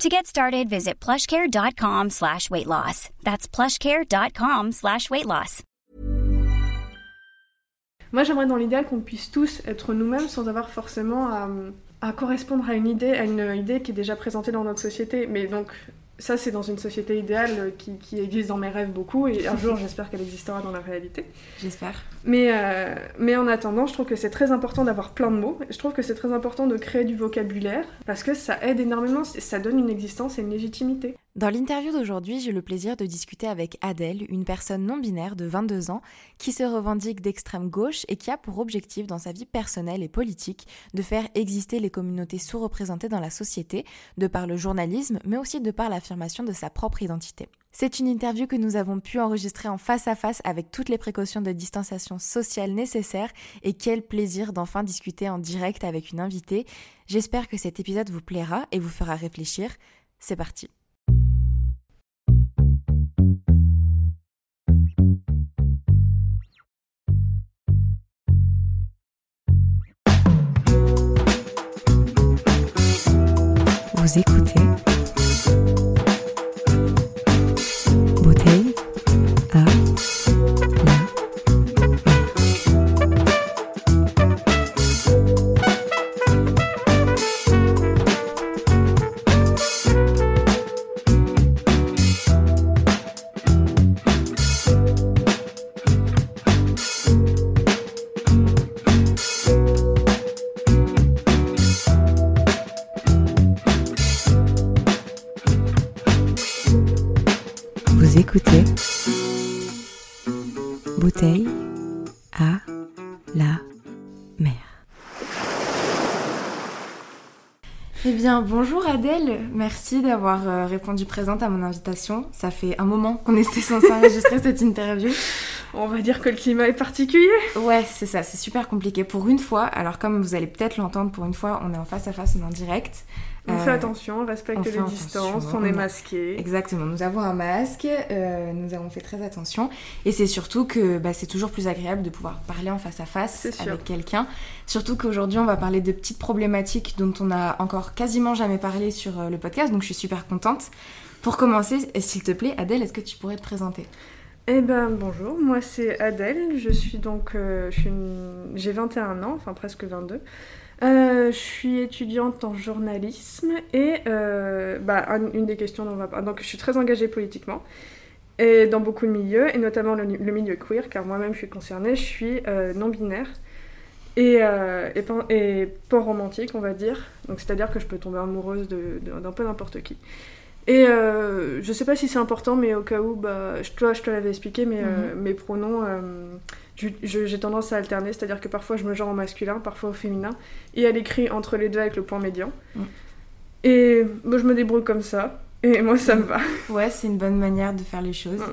To get started, visit plushcare.com slash weight loss. That's plushcare.com slash weight loss. Moi, j'aimerais dans l'idéal qu'on puisse tous être nous-mêmes sans avoir forcément à, correspondre à une idée, à une idée qui est déjà présentée dans notre société. Mais donc, ça, c'est dans une société idéale qui, qui, existe dans mes rêves beaucoup, et un jour, j'espère qu'elle existera dans la réalité. J'espère. Mais, euh, mais en attendant, je trouve que c'est très important d'avoir plein de mots. Je trouve que c'est très important de créer du vocabulaire, parce que ça aide énormément, ça donne une existence et une légitimité. Dans l'interview d'aujourd'hui, j'ai le plaisir de discuter avec Adèle, une personne non binaire de 22 ans qui se revendique d'extrême gauche et qui a pour objectif dans sa vie personnelle et politique de faire exister les communautés sous-représentées dans la société, de par le journalisme, mais aussi de par l'affirmation de sa propre identité. C'est une interview que nous avons pu enregistrer en face à face avec toutes les précautions de distanciation sociale nécessaires et quel plaisir d'enfin discuter en direct avec une invitée. J'espère que cet épisode vous plaira et vous fera réfléchir. C'est parti. Vous écoutez Eh bien, bonjour Adèle, merci d'avoir euh, répondu présente à mon invitation. Ça fait un moment qu'on était censé enregistrer cette interview. On va dire que le climat est particulier. Ouais, c'est ça, c'est super compliqué. Pour une fois, alors comme vous allez peut-être l'entendre, pour une fois, on est en face à face, on est en direct. On Euh, fait attention, on respecte on les distances, on est masqué. Exactement, nous avons un masque, euh, nous avons fait très attention et c'est surtout que bah, c'est toujours plus agréable de pouvoir parler en face à face avec quelqu'un. Surtout qu'aujourd'hui on va parler de petites problématiques dont on a encore quasiment jamais parlé sur euh, le podcast, donc je suis super contente. Pour commencer, s'il te plaît, Adèle, est-ce que tu pourrais te présenter? Eh ben bonjour, moi c'est Adèle, je suis donc, euh, j'ai 21 ans, enfin presque 22. Euh, je suis étudiante en journalisme et euh, bah, un- une des questions dont on va parler, donc je suis très engagée politiquement et dans beaucoup de milieux et notamment le, milieu queer car moi-même je suis concernée, je suis non binaire et, et, pan-romantique on va dire, donc c'est-à-dire que je peux tomber amoureuse d'un peu n'importe qui. Et euh, je sais pas si c'est important, mais au cas où, bah, je, toi, je te l'avais expliqué, mais euh, mes pronoms, euh, j'ai tendance à alterner, c'est-à-dire que parfois je me genre au masculin, parfois au féminin, et à l'écrit entre les deux avec le point médian. Mm. Et moi, je me débrouille comme ça, et moi, ça me va. Ouais, c'est une bonne manière de faire les choses. Mm.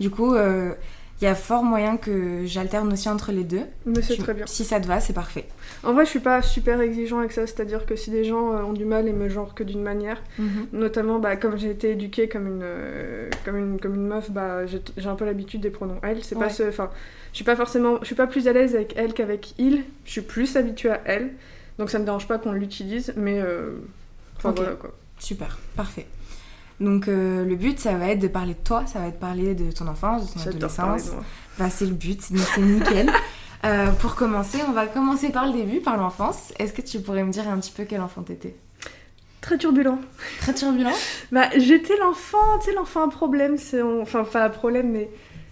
Du coup, euh, il y a fort moyen que j'alterne aussi entre les deux. Mais c'est très bien. Si ça te va, c'est parfait. En vrai, je suis pas super exigeant avec ça, c'est-à-dire que si des gens euh, ont du mal et me genrent que d'une manière, Notamment, bah, comme j'ai été éduquée comme une, euh, comme une, comme une meuf, bah, j'ai un peu l'habitude des pronoms elle. C'est Ouais. pas ce, enfin, je suis pas forcément, je suis pas plus à l'aise avec elle qu'avec il. Je suis plus habituée à elle, donc ça me dérange pas qu'on l'utilise, mais euh, enfin voilà quoi. Super, parfait. Donc euh, le but, ça va être de parler de toi, ça va être de parler de ton enfance, de ton adolescence. Bah, c'est le but, donc c'est nickel. Euh, pour commencer, on va commencer par le début, par l'enfance. Est-ce que tu pourrais me dire un petit peu quel enfant t'étais? Très turbulent. Très turbulent? Bah, j'étais l'enfant, tu sais, l'enfant à problème, on- enfin, pas à problème, mais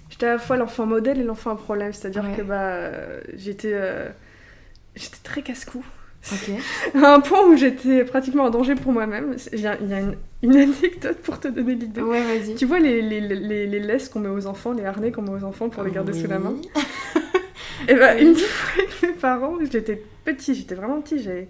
j'étais à la fois l'enfant modèle et l'enfant à problème. C'est-à-dire Ouais. que bah, j'étais euh, j'étais très casse-cou. Ok. À un point où j'étais pratiquement en danger pour moi-même. Il y a, il y a une, une anecdote pour te donner l'idée. Ouais, vas-y. Tu vois les, les, les, les laisses qu'on met aux enfants, les harnais qu'on met aux enfants pour les garder sous la main. Et bah, Oui. une fois avec mes parents, j'étais petit, j'étais vraiment petit, j'avais,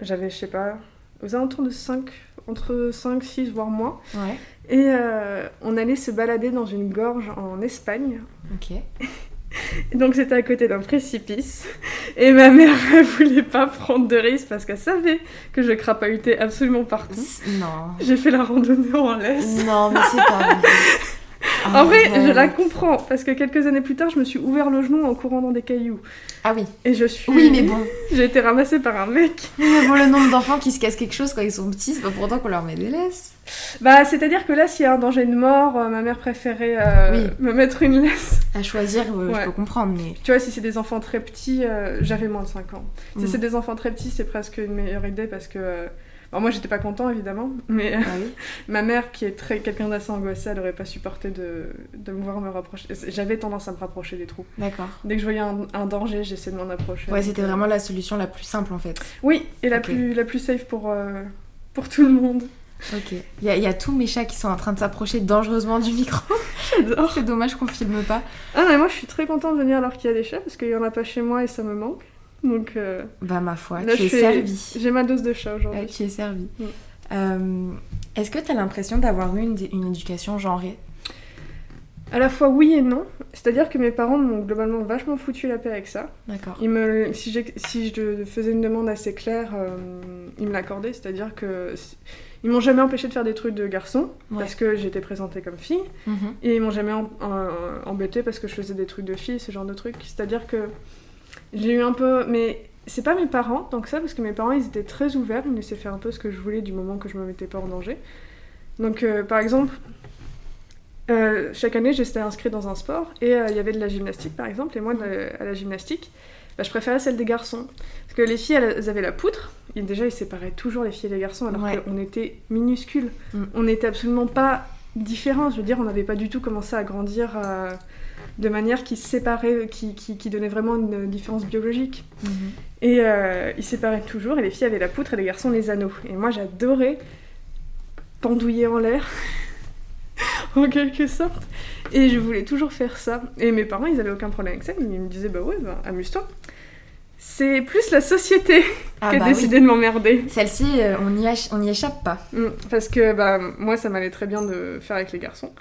j'avais, je sais pas, aux alentours de 5, entre 5, 6, voire moins. Ouais. Et euh, on allait se balader dans une gorge en Espagne. Ok. Donc c'était à côté d'un précipice. Et ma mère, elle voulait pas prendre de risque parce qu'elle savait que je crapahutais absolument partout. Non. J'ai fait la randonnée en laisse. Non, mais c'est pas vrai. En vrai, je la comprends parce que quelques années plus tard, je me suis ouvert le genou en courant dans des cailloux. Ah oui. Et je suis. Oui, mais bon. J'ai été ramassée par un mec. Mais bon, le nombre d'enfants qui se cassent quelque chose quand ils sont petits, c'est pas pour autant qu'on leur met des laisses. Bah, c'est-à-dire que là, s'il y a un danger de mort, euh, ma mère préférait euh, Oui. me mettre une laisse. À choisir, euh, Ouais. je peux comprendre, mais. Tu vois, si c'est des enfants très petits, j'avais moins de 5 ans. Si Mm. c'est des enfants très petits, c'est presque une meilleure idée parce que. Euh, moi, j'étais pas content, évidemment, mais euh, Ah oui. ma mère, qui est très quelqu'un d'assez angoissé, elle aurait pas supporté de, de me voir me rapprocher. J'avais tendance à me rapprocher des trous. D'accord. Dès que je voyais un, un danger, j'essayais de m'en approcher. Ouais, c'était euh, vraiment la solution la plus simple en fait. Oui, et la, plus, la plus safe pour, euh, pour tout le monde. Ok. Il y, a- il y a tous mes chats qui sont en train de s'approcher dangereusement du micro. J'adore. c'est dommage qu'on filme pas. Ah, mais moi, je suis très contente de venir alors qu'il y a des chats parce qu'il y en a pas chez moi et ça me manque. Donc. euh, Bah, ma foi, Là, tu es fais- servi. J'ai ma dose de chat aujourd'hui. Ouais, tu es servi. Mm. Euh, Est-ce que tu as l'impression d'avoir eu une, une éducation genrée? À la fois oui et non. C'est-à-dire que mes parents m'ont globalement vachement foutu la paix avec ça. D'accord. Me, si, si je faisais une demande assez claire, euh, ils me l'accordaient. C'est-à-dire que ils m'ont jamais empêché de faire des trucs de garçon Ouais. parce que j'étais présentée comme fille. Mhm. Et ils m'ont jamais em- en- embêtée parce que je faisais des trucs de fille, ce genre de trucs. C'est-à-dire que j'ai eu un peu. Mais c'est pas mes parents que ça, parce que mes parents ils étaient très ouverts, ils me laissaient faire un peu ce que je voulais du moment que je me mettais pas en danger. Donc euh, par exemple, euh, chaque année j'étais inscrite dans un sport et euh, il y avait de la gymnastique par exemple, et moi de- à la gymnastique. bah, je préférais celle des garçons. Parce que les filles, elles, elles avaient la poutre. Et déjà, ils séparaient toujours les filles et les garçons, alors Ouais. qu'on était minuscules. Mm. On n'était absolument pas différents. Je veux dire, on n'avait pas du tout commencé à grandir de manière qui séparait, qui, qui, qui donnait vraiment une différence biologique. Mhm. Et euh, ils séparaient toujours, et les filles avaient la poutre et les garçons les anneaux. Et moi, j'adorais pendouiller en l'air, en quelque sorte. Et je voulais toujours faire ça. Et mes parents, ils avaient aucun problème avec ça. Ils me disaient, bah ouais, bah, amuse-toi. C'est plus la société Ah qui a bah décidé oui. de m'emmerder. Celle-ci, euh, on n'y ach- on n'y échappe pas. Mm, Parce que bah, moi, ça m'allait très bien de faire avec les garçons.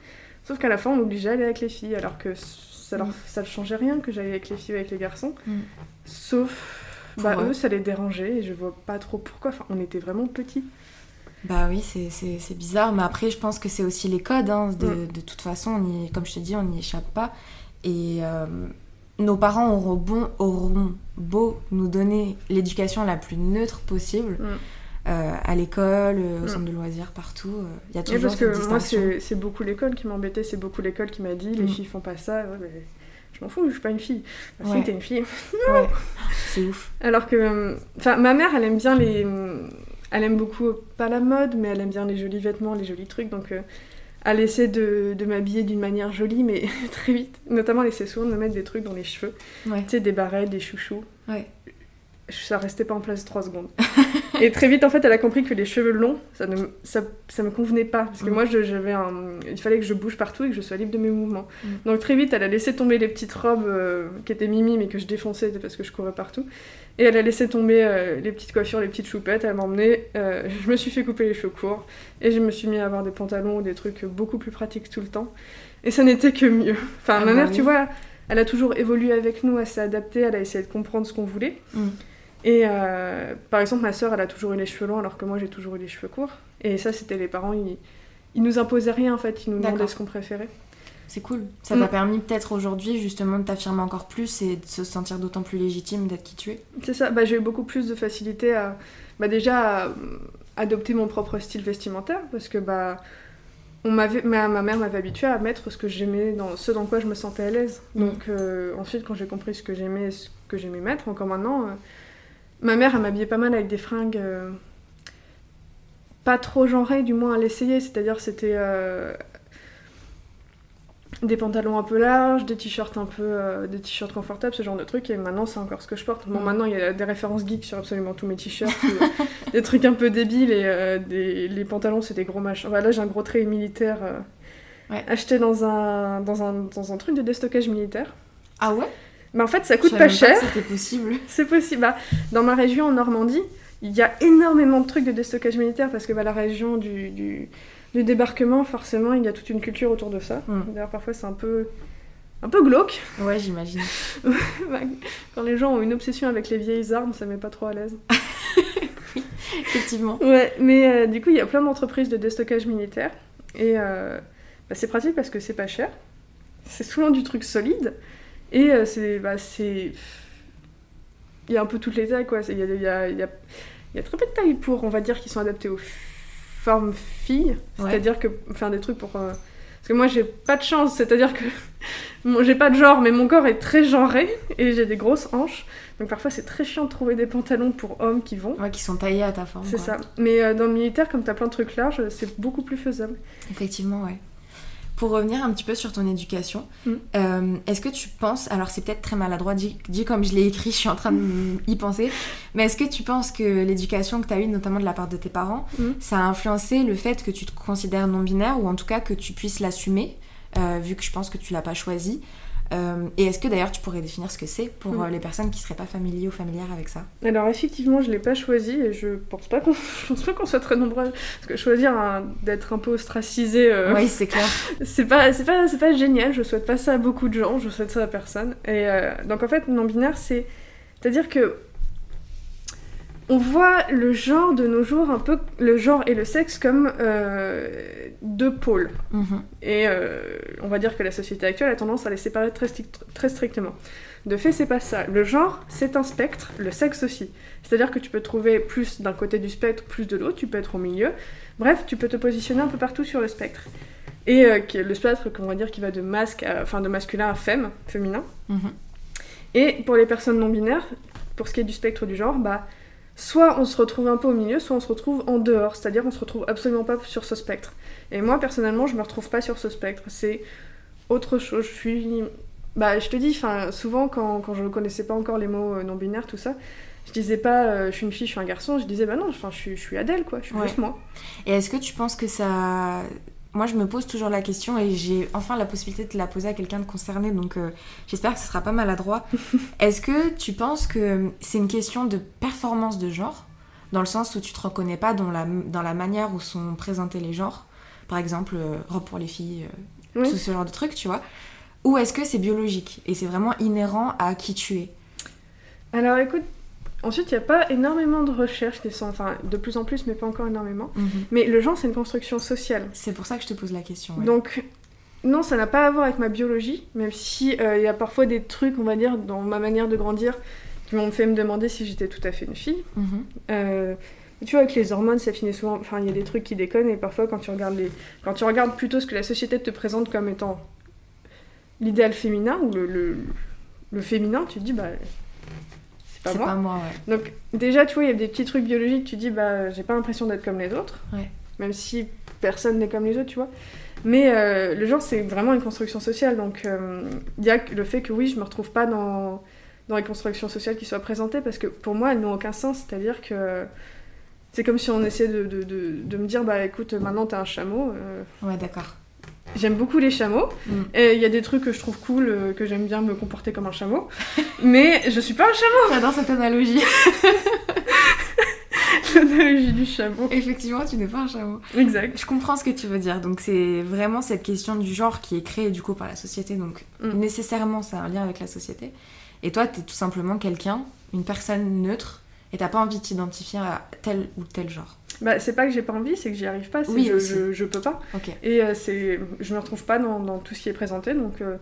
Sauf qu'à la fin, on m'obligeait à aller avec les filles, alors que ça leur, Mm. ça ne changeait rien que j'aille avec les filles ou avec les garçons. Mm. Sauf, bah, eux. eux, ça les dérangeait et je vois pas trop pourquoi. Enfin, on était vraiment petits. Bah oui, c'est- bizarre, mais après, je pense que c'est aussi les codes. hein. De, Mm. de toute façon, on y- comme je te dis, on n'y échappe pas. Et euh, nos parents auront, bon, auront beau nous donner l'éducation la plus neutre possible, Mm. Euh, à l'école, euh, au Mm. centre de loisirs, partout. euh, Il y a toujours parce cette que moi, c'est beaucoup l'école qui m'embêtait, c'est beaucoup l'école qui m'a dit les Mm. filles font pas ça. Ouais, mais je m'en fous, je suis pas une fille. Bah, Ouais. Si, t'es une fille. Ouais, c'est ouf. Alors que, enfin, ma mère, elle aime bien les, elle aime beaucoup pas la mode, mais elle aime bien les jolis vêtements, les jolis trucs. Donc, euh, elle essaie de, de m'habiller d'une manière jolie, mais très vite. Notamment, elle essaie souvent de me mettre des trucs dans les cheveux, Ouais, tu sais, des barrettes, des chouchous. ouais. Ça restait pas en place trois secondes. Et très vite, en fait, elle a compris que les cheveux longs, ça ne ça, ça me convenait pas. Parce que Mm. moi, je- j'avais un... il fallait que je bouge partout et que je sois libre de mes mouvements. Mm. Donc très vite, elle a laissé tomber les petites robes euh, qui étaient mimi, mais que je défonçais parce que je courais partout. Et elle a laissé tomber euh, les petites coiffures, les petites choupettes. Elle m'a emmené. euh, je me suis fait couper les cheveux courts. Et je me suis mis à avoir des pantalons ou des trucs beaucoup plus pratiques tout le temps. Et ça n'était que mieux. Enfin, Ah ma bah mère, oui. tu vois, elle a toujours évolué avec nous, elle s'est adaptée, elle a essayé de comprendre ce qu'on voulait. Mm. Et euh, par exemple, ma sœur, elle a toujours eu les cheveux longs alors que moi, j'ai toujours eu les cheveux courts. Et ça, c'était les parents, ils, ils nous imposaient rien en fait, ils nous demandaient ce qu'on préférait. C'est cool. Ça Mm. t'a permis peut-être aujourd'hui justement de t'affirmer encore plus et de se sentir d'autant plus légitime d'être qui tu es. C'est ça, bah, j'ai eu beaucoup plus de facilité à, bah, déjà, à, adopter mon propre style vestimentaire parce que bah, on m'avait, ma, ma mère m'avait habituée à mettre ce que j'aimais, dans, ce dans quoi je me sentais à l'aise. Mm. Donc euh, ensuite, quand j'ai compris ce que j'aimais ce que j'aimais mettre, encore maintenant, euh, ma mère, elle m'habillait pas mal avec des fringues euh, pas trop genrées, du moins à l'essayer. C'est-à-dire, c'était. euh, des pantalons un peu larges, des t-shirts un peu, euh, des t-shirts confortables, ce genre de trucs. Et maintenant, c'est encore ce que je porte. Bon, Mm. maintenant, il y a des références geeks sur absolument tous mes t-shirts, des trucs un peu débiles et des, les pantalons, c'est des gros machins. Voilà, là, j'ai un gros trait militaire Ouais. acheté dans un, dans un dans un truc de déstockage militaire. Ah ouais? Mais en fait, ça coûte pas cher. C'était possible. C'est possible. Bah, dans ma région en Normandie, il y a énormément de trucs de déstockage militaire parce que bah, la région du, du, du débarquement, forcément, il y a toute une culture autour de ça. Mm. D'ailleurs, parfois, c'est un peu, un peu glauque. Ouais, j'imagine. Bah, Quand les gens ont une obsession avec les vieilles armes, ça met pas trop à l'aise. Effectivement. Ouais, mais euh, du coup, il y a plein d'entreprises de déstockage militaire. Et euh, bah, c'est pratique parce que c'est pas cher. C'est souvent du truc solide. Et euh, c'est. Bah. Il y a un peu toutes les tailles, quoi. Il y y, y, y a très peu de tailles pour, on va dire, qui sont adaptées aux formes filles. Ouais. C'est-à-dire que. Faire des trucs pour. euh, Parce que moi, j'ai pas de chance. C'est-à-dire que. Bon, j'ai pas de genre, mais mon corps est très genré. Et j'ai des grosses hanches. Donc parfois, c'est très chiant de trouver des pantalons pour hommes qui vont. Ouais, qui sont taillés à ta forme. C'est ça. Mais euh, dans le militaire, comme t'as plein de trucs larges, c'est beaucoup plus faisable. Effectivement, ouais. Pour revenir un petit peu sur ton éducation, Mm. euh, est-ce que tu penses, alors c'est peut-être très maladroit dit, dit comme je l'ai écrit, je suis en train d'y penser, mais est-ce que tu penses que l'éducation que tu as eue, notamment de la part de tes parents, Mm. ça a influencé le fait que tu te considères non-binaire ou en tout cas que tu puisses l'assumer, euh, vu que je pense que tu l'as pas choisi Euh, Et est-ce que d'ailleurs tu pourrais définir ce que c'est pour Mm. euh, les personnes qui seraient pas familiers ou familières avec ça? Alors effectivement, je l'ai pas choisi et je pense pas qu'on pense pas qu'on soit très nombreux parce que choisir d'être un peu ostracisé, euh, Oui, c'est clair. c'est pas c'est pas c'est pas génial. Je souhaite pas ça à beaucoup de gens. Je souhaite ça à personne. Et euh, donc en fait, non binaire, c'est c'est à dire que on voit le genre de nos jours un peu le genre et le sexe comme euh, deux pôles. Mhm. Et euh, on va dire que la société actuelle a tendance à les séparer très, strict- très strictement. De fait, c'est pas ça. Le genre, c'est un spectre, le sexe aussi. C'est-à-dire que tu peux trouver plus d'un côté du spectre, plus de l'autre, tu peux être au milieu. Bref, tu peux te positionner un peu partout sur le spectre. Et euh, le spectre, qu'on va dire, qui va de masque, à- enfin de masculin à femme, féminin. Mhm. Et pour les personnes non binaires, pour ce qui est du spectre du genre, bah, soit on se retrouve un peu au milieu, soit on se retrouve en dehors, c'est-à-dire on se retrouve absolument pas sur ce spectre. Et moi, personnellement, je me retrouve pas sur ce spectre. C'est autre chose. Je suis. Bah, je te dis, souvent, quand, quand je ne connaissais pas encore les mots euh, non binaires, tout ça, je disais pas euh, je suis une fille, je suis un garçon, je disais bah non, je, suis, je suis Adèle, quoi, je suis Ouais. juste moi. Et est-ce que tu penses que ça... Moi, je me pose toujours la question et j'ai enfin la possibilité de la poser à quelqu'un de concerné, donc euh, j'espère que ce sera pas maladroit. Est-ce que tu penses que c'est une question de performance de genre, dans le sens où tu te reconnais pas dans la, dans la manière où sont présentés les genres Par exemple, euh, robe pour les filles, euh, Oui. tout ce genre de trucs, tu vois Ou est-ce que c'est biologique et c'est vraiment inhérent à qui tu es? Alors écoute, ensuite, il n'y a pas énormément de recherches qui sont. Enfin, de plus en plus, mais pas encore énormément. Mais le genre, c'est une construction sociale. C'est pour ça que je te pose la question. ouais. Donc, non, ça n'a pas à voir avec ma biologie, même si euh, il y a parfois des trucs, on va dire, dans ma manière de grandir, qui m'ont fait me demander si j'étais tout à fait une fille. Mhm. Euh, tu vois, avec les hormones, ça finit souvent. Enfin, il y a des trucs qui déconnent, et parfois, quand tu regardes les, quand tu regardes plutôt ce que la société te présente comme étant l'idéal féminin ou le, le, le féminin, tu te dis bah c'est pas moi. pas moi, ouais. Donc déjà, tu vois, il y a des petits trucs biologiques, tu dis, bah, j'ai pas l'impression d'être comme les autres. Ouais. Même si personne n'est comme les autres, tu vois. Mais euh, le genre, c'est vraiment une construction sociale. Donc euh, il y a le fait que oui, je me retrouve pas dans, dans les constructions sociales qui soient présentées, parce que pour moi, elles n'ont aucun sens. C'est-à-dire que c'est comme si on essayait de, de, de, de me dire, bah écoute, maintenant t'es un chameau. euh, Ouais, d'accord. J'aime beaucoup les chameaux. Mm. Il y a des trucs que je trouve cool, euh, que j'aime bien me comporter comme un chameau. mais je suis pas un chameau. J'adore cette analogie. L'analogie du chameau. Effectivement, tu n'es pas un chameau. Exact. Je comprends ce que tu veux dire. Donc c'est vraiment cette question du genre qui est créée du coup par la société. Donc Mm. nécessairement, c'est un lien avec la société. Et toi, t'es tout simplement quelqu'un, une personne neutre, et t'as pas envie de t'identifier à tel ou tel genre. Bah, c'est pas que j'ai pas envie, c'est que j'y arrive pas, c'est Oui, je, je, je peux pas. Et euh, c'est, je me retrouve pas dans, dans tout ce qui est présenté, donc euh,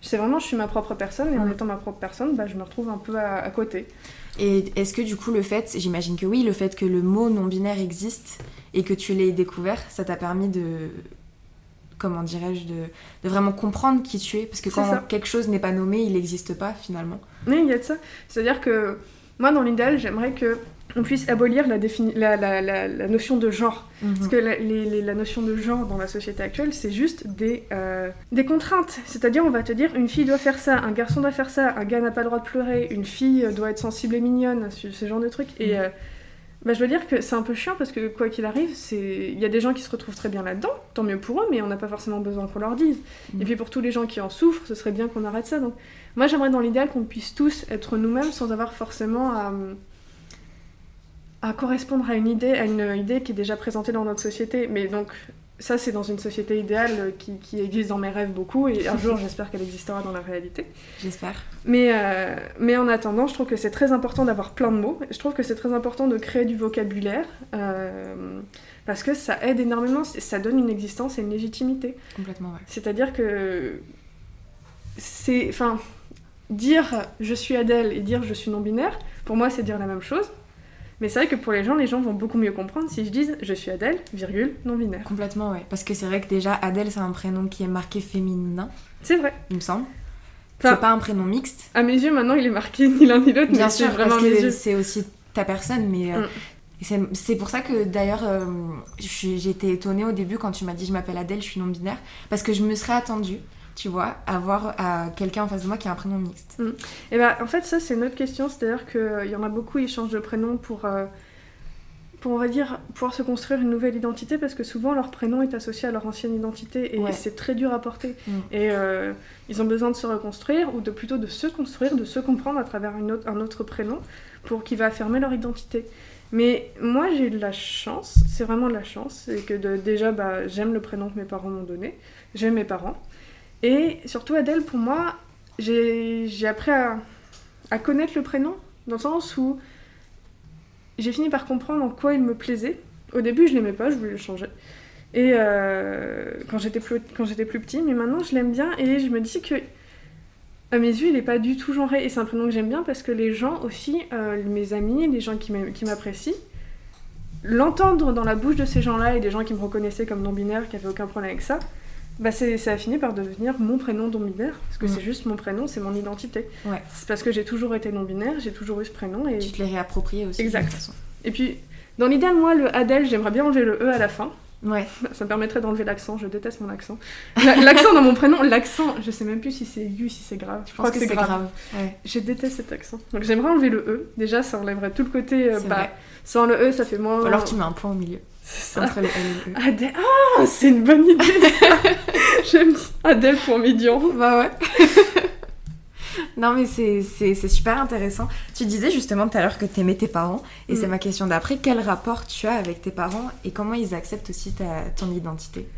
c'est vraiment, je suis ma propre personne, et en étant ma propre personne, bah, je me retrouve un peu à, à côté. Et est-ce que du coup le fait, j'imagine que oui, le fait que le mot non-binaire existe et que tu l'aies découvert, ça t'a permis de, comment dirais-je, de, de vraiment comprendre qui tu es? Parce que quand quelque chose n'est pas nommé, il n'existe pas finalement. Mais il y a de ça. C'est-à-dire que moi, dans l'idéal, j'aimerais que on puisse abolir la, la, la, la, notion de genre. Mhm. Parce que la, notion de genre dans la société actuelle, c'est juste des, euh, des contraintes. C'est-à-dire, on va te dire, une fille doit faire ça, un garçon doit faire ça, un gars n'a pas le droit de pleurer, une fille doit être sensible et mignonne, ce, genre de trucs. Et mhm. euh, bah, je veux dire que c'est un peu chiant parce que quoi qu'il arrive, il y a des gens qui se retrouvent très bien là-dedans, tant mieux pour eux, mais on n'a pas forcément besoin qu'on leur dise. Mhm. Et puis pour tous les gens qui en souffrent, ce serait bien qu'on arrête ça. Donc moi, j'aimerais dans l'idéal qu'on puisse tous être nous-mêmes sans avoir forcément à à correspondre à une idée, à une idée qui est déjà présentée dans notre société. Mais donc, ça, c'est dans une société idéale qui, qui, existe dans mes rêves beaucoup, et un jour, j'espère qu'elle existera dans la réalité. J'espère. Mais, euh, mais en attendant, je trouve que c'est très important d'avoir plein de mots. Je trouve que c'est très important de créer du vocabulaire, euh, parce que ça aide énormément, ça donne une existence et une légitimité. Complètement, ouais. C'est-à-dire que c'est... Enfin, dire je suis Adèle et dire je suis non-binaire, pour moi, c'est dire la même chose. Mais c'est vrai que pour les gens, les gens vont beaucoup mieux comprendre si je dis je suis Adèle, virgule, non-binaire. Complètement, ouais. Parce que c'est vrai que déjà, Adèle, c'est un prénom qui est marqué féminin. C'est vrai. Il me semble. c'est pas un prénom mixte. À mes yeux, maintenant, il est marqué ni l'un ni l'autre, mais c'est vraiment parce que c'est aussi ta personne, mais. Euh, mm. C'est pour ça que d'ailleurs, euh, été étonnée au début quand tu m'as dit je m'appelle Adèle, je suis non-binaire, parce que je me serais attendue tu vois, avoir à quelqu'un en face de moi qui a un prénom mixte mm. Et eh bah, ben, en fait, ça, c'est une autre question. C'est-à-dire qu'il euh, y en a beaucoup, ils changent de prénom pour, euh, pour, on va dire, pouvoir se construire une nouvelle identité parce que souvent, leur prénom est associé à leur ancienne identité et c'est très dur à porter. Mm. Et euh, ils ont besoin de se reconstruire ou de plutôt de se construire, de se comprendre à travers une autre, un autre prénom pour qui va affirmer leur identité. Mais moi, j'ai de la chance, c'est vraiment de la chance, et que de, déjà, bah, j'aime le prénom que mes parents m'ont donné, j'aime mes parents. Et surtout, Adèle, pour moi, j'ai appris à, connaître le prénom, dans le sens où j'ai fini par comprendre en quoi il me plaisait. Au début, je l'aimais pas, je voulais le changer. Et euh, quand j'étais plus, petit, mais maintenant je l'aime bien et je me dis que à mes yeux, il n'est pas du tout genré. Et c'est un prénom que j'aime bien parce que les gens aussi, euh, mes amis, les gens qui m'apprécient, l'entendre dans la bouche de ces gens-là et des gens qui me reconnaissaient comme non-binaire, qui n'avaient aucun problème avec ça, bah ça a fini par devenir mon prénom non-binaire, parce que mm. c'est juste mon prénom, c'est mon identité. Ouais. C'est parce que j'ai toujours été non-binaire, j'ai toujours eu ce prénom. Et... Tu te l'es réapproprié aussi. Exact. Et puis, dans l'idéal, moi, le Adèle, j'aimerais bien enlever le E à la fin. Ouais. Ça me permettrait d'enlever l'accent, je déteste mon accent. L'accent dans mon prénom, l'accent, je sais même plus si c'est aigu, si c'est grave. Je, crois que, c'est grave. Ouais. Je déteste cet accent. Donc j'aimerais enlever le E. Déjà, ça enlèverait tout le côté. Euh, bah, sans le E, ça fait moins. alors tu mets un point au milieu. C'est Entre le et le E. Adèle. Ah, c'est une bonne idée J'aime Adèle pour Midian. Bah ouais. non mais c'est super intéressant. Tu disais justement tout à l'heure que tu aimais tes parents et c'est mm. ma question d'après. Quel rapport tu as avec tes parents et comment ils acceptent aussi ta, ton identité?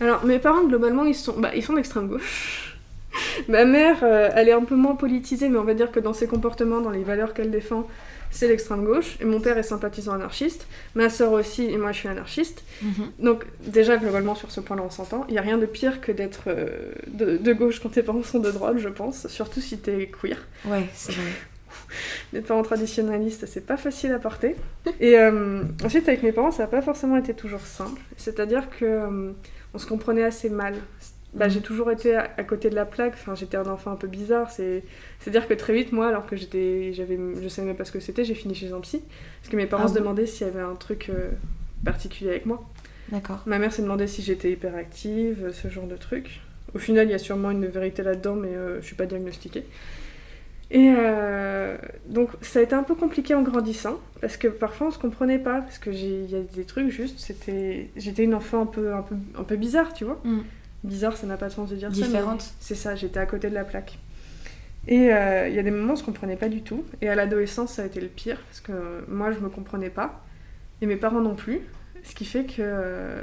Alors mes parents globalement ils sont, bah, ils sont d'extrême gauche. ma mère euh, elle est un peu moins politisée mais on va dire que dans ses comportements, dans les valeurs qu'elle défend, c'est l'extrême gauche. Et mon père est sympathisant anarchiste, ma soeur aussi, et moi je suis anarchiste. Mhm. Donc déjà, globalement, sur ce point-là, on s'entend. Il n'y a rien de pire que d'être euh, de, gauche quand tes parents sont de droite, je pense, surtout si t'es queer. Ouais, c'est vrai. Les parents traditionnalistes, c'est pas facile à porter. Et euh, ensuite, avec mes parents, ça n'a pas forcément été toujours simple. C'est-à-dire que euh, on se comprenait assez mal bah, j'ai toujours été à, côté de la plaque. Enfin, j'étais un enfant un peu bizarre. C'est, à dire que très vite, moi, alors que j'étais, j'avais, je savais même pas ce que c'était, j'ai fini chez un psy parce que mes parents ah se demandaient s'il y avait un truc euh, particulier avec moi. D'accord. Ma mère s'est demandé si j'étais hyperactive, ce genre de truc. Au final, il y a sûrement une vérité là-dedans, mais euh, je suis pas diagnostiquée. Et euh, donc ça a été un peu compliqué en grandissant, parce que parfois on se comprenait pas, parce que il y a des trucs juste, c'était, j'étais une enfant un peu, un peu, un peu bizarre, tu vois. Mm bizarre, ça n'a pas de sens de dire ça. Différente. C'est ça, j'étais à côté de la plaque. Et euh, il y a des moments où on se comprenait pas du tout. Et à l'adolescence, ça a été le pire, parce que moi, je me comprenais pas, et mes parents non plus. Ce qui fait que euh,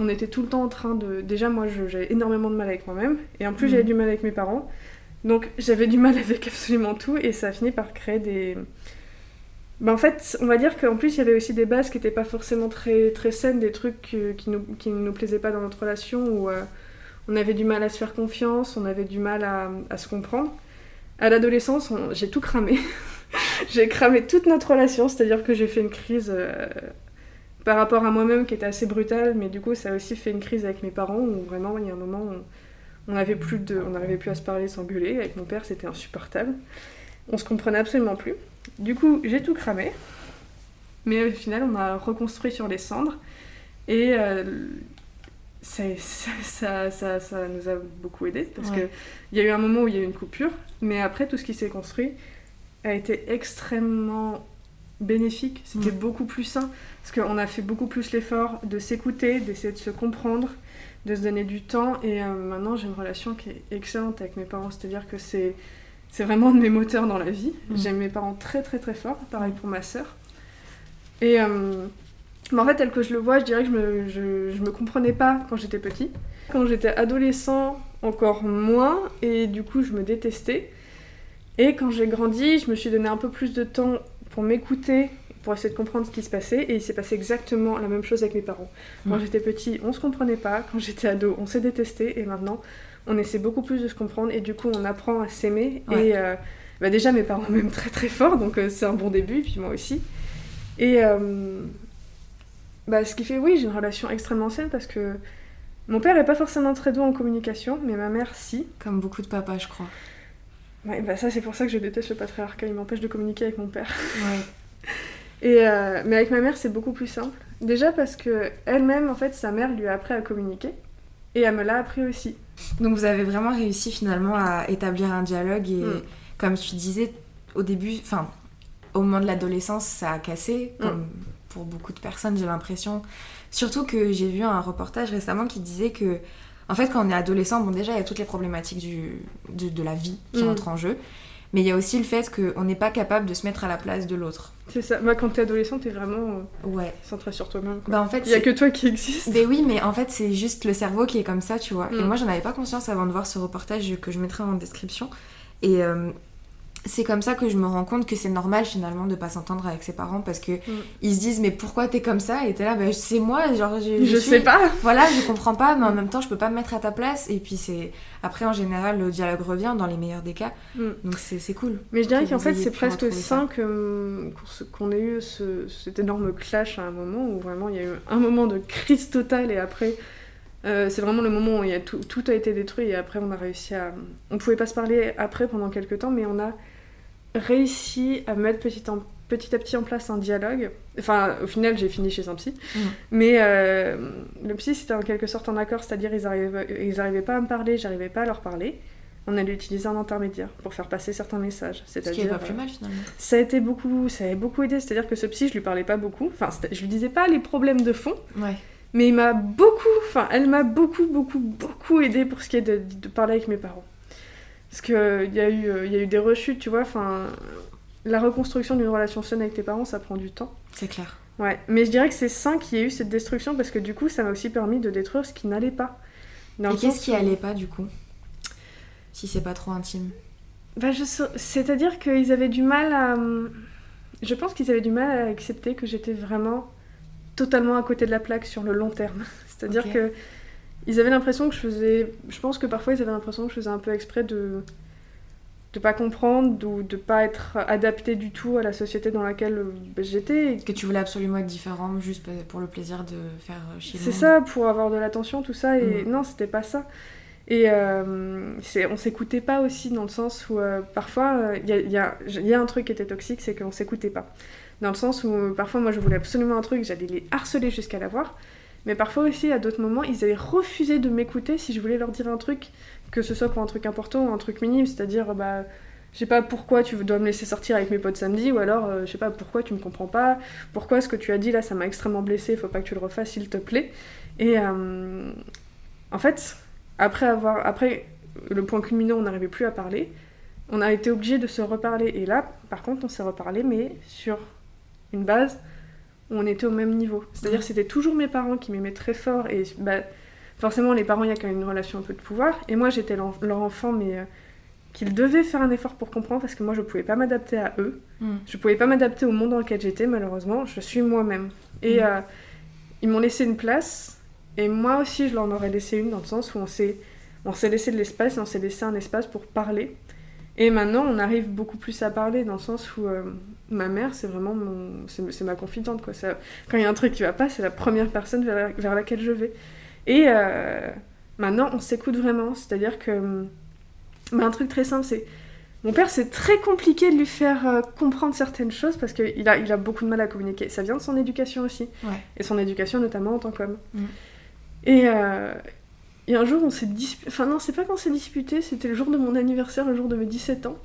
on était tout le temps en train de. Déjà, moi, j'avais énormément de mal avec moi-même, et en plus, j'avais du mal avec mes parents. Donc, j'avais du mal avec absolument tout, et ça a fini par créer des. Ben, en fait, on va dire qu'en plus, il y avait aussi des bases qui n'étaient pas forcément très, très saines, des trucs qui, nous, qui ne nous plaisaient pas dans notre relation, ou euh, on avait du mal à se faire confiance, on avait du mal à, se comprendre. À l'adolescence, j'ai tout cramé. j'ai cramé toute notre relation, c'est-à-dire que j'ai fait une crise euh, par rapport à moi-même qui était assez brutale, mais du coup, ça a aussi fait une crise avec mes parents où vraiment, il y a un moment, on n'arrivait plus, de, on plus à se parler sans gueuler. Avec mon père, c'était insupportable. On se comprenait absolument plus. Du coup, j'ai tout cramé. mais au final, on a reconstruit sur les cendres. Et ça, ça, ça, ça, nous a beaucoup aidé parce qu'il y a eu un moment où il y a eu une coupure, mais après, tout ce qui s'est construit a été extrêmement bénéfique. C'était beaucoup plus sain parce qu'on a fait beaucoup plus l'effort de s'écouter, d'essayer de se comprendre, de se donner du temps. Et euh, maintenant, j'ai une relation qui est excellente avec mes parents, c'est-à-dire que c'est c'est vraiment de mes moteurs dans la vie. Mm. J'aime mes parents très très très fort, pareil pour ma sœur. Et euh, mais en fait, tel que je le vois, je dirais que je me, je, je me comprenais pas quand j'étais petit. Quand j'étais adolescent, encore moins, et du coup, je me détestais. Et quand j'ai grandi, je me suis donné un peu plus de temps pour m'écouter, pour essayer de comprendre ce qui se passait, et il s'est passé exactement la même chose avec mes parents. Quand j'étais petit, on se comprenait pas, quand j'étais ado, on s'est détesté, et maintenant, on essaie beaucoup plus de se comprendre, et du coup, on apprend à s'aimer. Et euh, bah déjà, mes parents m'aiment très très fort, donc euh, c'est un bon début, et puis moi aussi. Et euh, bah, ce qui fait, oui, j'ai une relation extrêmement saine parce que mon père n'est pas forcément très doux en communication, mais ma mère, si. Comme beaucoup de papas, je crois. Ouais, bah ça, c'est pour ça que je déteste le patriarcat. Il m'empêche de communiquer avec mon père. Ouais. Et euh, mais avec ma mère, c'est beaucoup plus simple. Déjà parce que elle-même, en fait, sa mère lui a appris à communiquer. Et elle me l'a appris aussi. Donc vous avez vraiment réussi finalement à établir un dialogue. Et mm. comme tu disais, au début, enfin, au moment de l'adolescence, ça a cassé. Mm. Pour beaucoup de personnes, j'ai l'impression. Surtout que j'ai vu un reportage récemment qui disait que, en fait, quand on est adolescent, bon, déjà, il y a toutes les problématiques du, de, la vie qui mm. entrent en jeu. Mais il y a aussi le fait qu'on n'est pas capable de se mettre à la place de l'autre. C'est ça. Bah, quand t'es adolescent, t'es vraiment euh, ouais. centré sur toi-même. Bah, en fait, il y a que toi qui existe. Mais oui, mais en fait, c'est juste le cerveau qui est comme ça, tu vois. Et mm. moi, j'en avais pas conscience avant de voir ce reportage que je mettrai en description. Et euh, c'est comme ça que je me rends compte que c'est normal finalement de pas s'entendre avec ses parents parce que mm. ils se disent mais pourquoi t'es comme ça? Et t'es là bah, c'est moi genre je, je, sais pas. Voilà je comprends pas mais en même temps je peux pas me mettre à ta place. Et puis c'est après en général le dialogue revient dans les meilleurs des cas. Mm. donc c'est cool. Mais je dirais qu'en fait c'est presque sain qu'on ait eu ce, cet énorme clash à un moment où vraiment il y a eu un moment de crise totale et après euh, c'est vraiment le moment où il y a tout, tout, a été détruit et après on a réussi à... On pouvait pas se parler après pendant quelques temps mais on a réussi à mettre petit, petit à petit en place un dialogue. Enfin, au final, j'ai fini chez un psy. Mm. Mais euh, le psy, c'était en quelque sorte un accord, c'est-à-dire ils n'arrivaient ils arrivaient pas à me parler, j'arrivais pas à leur parler. On allait utiliser un intermédiaire pour faire passer certains messages. Ce qui pas plus mal finalement. Ça a été beaucoup, ça a beaucoup aidé. C'est-à-dire que ce psy, je lui parlais pas beaucoup. Enfin, je lui disais pas les problèmes de fond. Ouais. Mais il m'a beaucoup, enfin, elle m'a beaucoup, beaucoup, beaucoup aidé pour ce qui est de, de parler avec mes parents. Parce qu'il y, a eu, y a eu des rechutes, tu vois. Enfin, la reconstruction d'une relation saine avec tes parents, ça prend du temps. C'est clair. Ouais, mais je dirais que c'est sain qu'il y ait eu cette destruction parce que du coup, ça m'a aussi permis de détruire ce qui n'allait pas. Et qu'est-ce qui allait pas du coup? Si c'est pas trop intime bah, je... C'est-à-dire qu'ils avaient du mal à. Je pense qu'ils avaient du mal à accepter que j'étais vraiment totalement à côté de la plaque sur le long terme. C'est-à-dire que ils avaient l'impression que je faisais. Je pense que parfois ils avaient l'impression que je faisais un peu exprès de de pas comprendre ou de pas être adapté du tout à la société dans laquelle euh, j'étais. Que tu voulais absolument être différent juste pour le plaisir de faire chier C'est ça, pour avoir de l'attention, tout ça. Et mm. non, c'était pas ça. Et euh, on s'écoutait pas aussi dans le sens où euh, parfois il y, y, y, a un truc qui était toxique, c'est qu'on s'écoutait pas. Dans le sens où parfois moi je voulais absolument un truc, j'allais les harceler jusqu'à l'avoir. Mais parfois aussi, à d'autres moments, ils avaient refusé de m'écouter si je voulais leur dire un truc, que ce soit pour un truc important ou un truc minime, c'est-à-dire, bah, je sais pas pourquoi tu dois me laisser sortir avec mes potes samedi, ou alors, euh, je sais pas pourquoi tu me comprends pas, pourquoi ce que tu as dit là, ça m'a extrêmement blessé, faut pas que tu le refasses, s'il te plaît. Et euh, en fait, après avoir, après le point culminant, on n'arrivait plus à parler, on a été obligé de se reparler. Et là, par contre, on s'est reparlé, mais sur une base on était au même niveau. C'est-à-dire que c'était toujours mes parents qui m'aimaient très fort et bah, forcément les parents il y a quand même une relation un peu de pouvoir et moi j'étais leur enfant mais euh, qu'ils devaient faire un effort pour comprendre parce que moi je pouvais pas m'adapter à eux. Mm. Je pouvais pas m'adapter au monde dans lequel j'étais malheureusement, je suis moi-même. Et mm. euh, ils m'ont laissé une place et moi aussi je leur en aurais laissé une dans le sens où on s'est on s'est laissé de l'espace et on s'est laissé un espace pour parler. Et maintenant, on arrive beaucoup plus à parler dans le sens où euh, ma mère, c'est vraiment mon, c'est ma confidente quoi. Ça, quand il y a un truc qui va pas, c'est la première personne vers, laquelle je vais. Et euh, maintenant, on s'écoute vraiment. C'est-à-dire que, bah, un truc très simple, c'est Mon père, c'est très compliqué de lui faire euh, comprendre certaines choses parce qu'il a, il a beaucoup de mal à communiquer. Ça vient de son éducation aussi. Ouais. Et son éducation notamment en tant qu'homme. Mm. Et, euh, et un jour, on s'est disputé. Enfin, non, c'est pas qu'on s'est disputé, c'était le jour de mon anniversaire, le jour de mes 17 ans.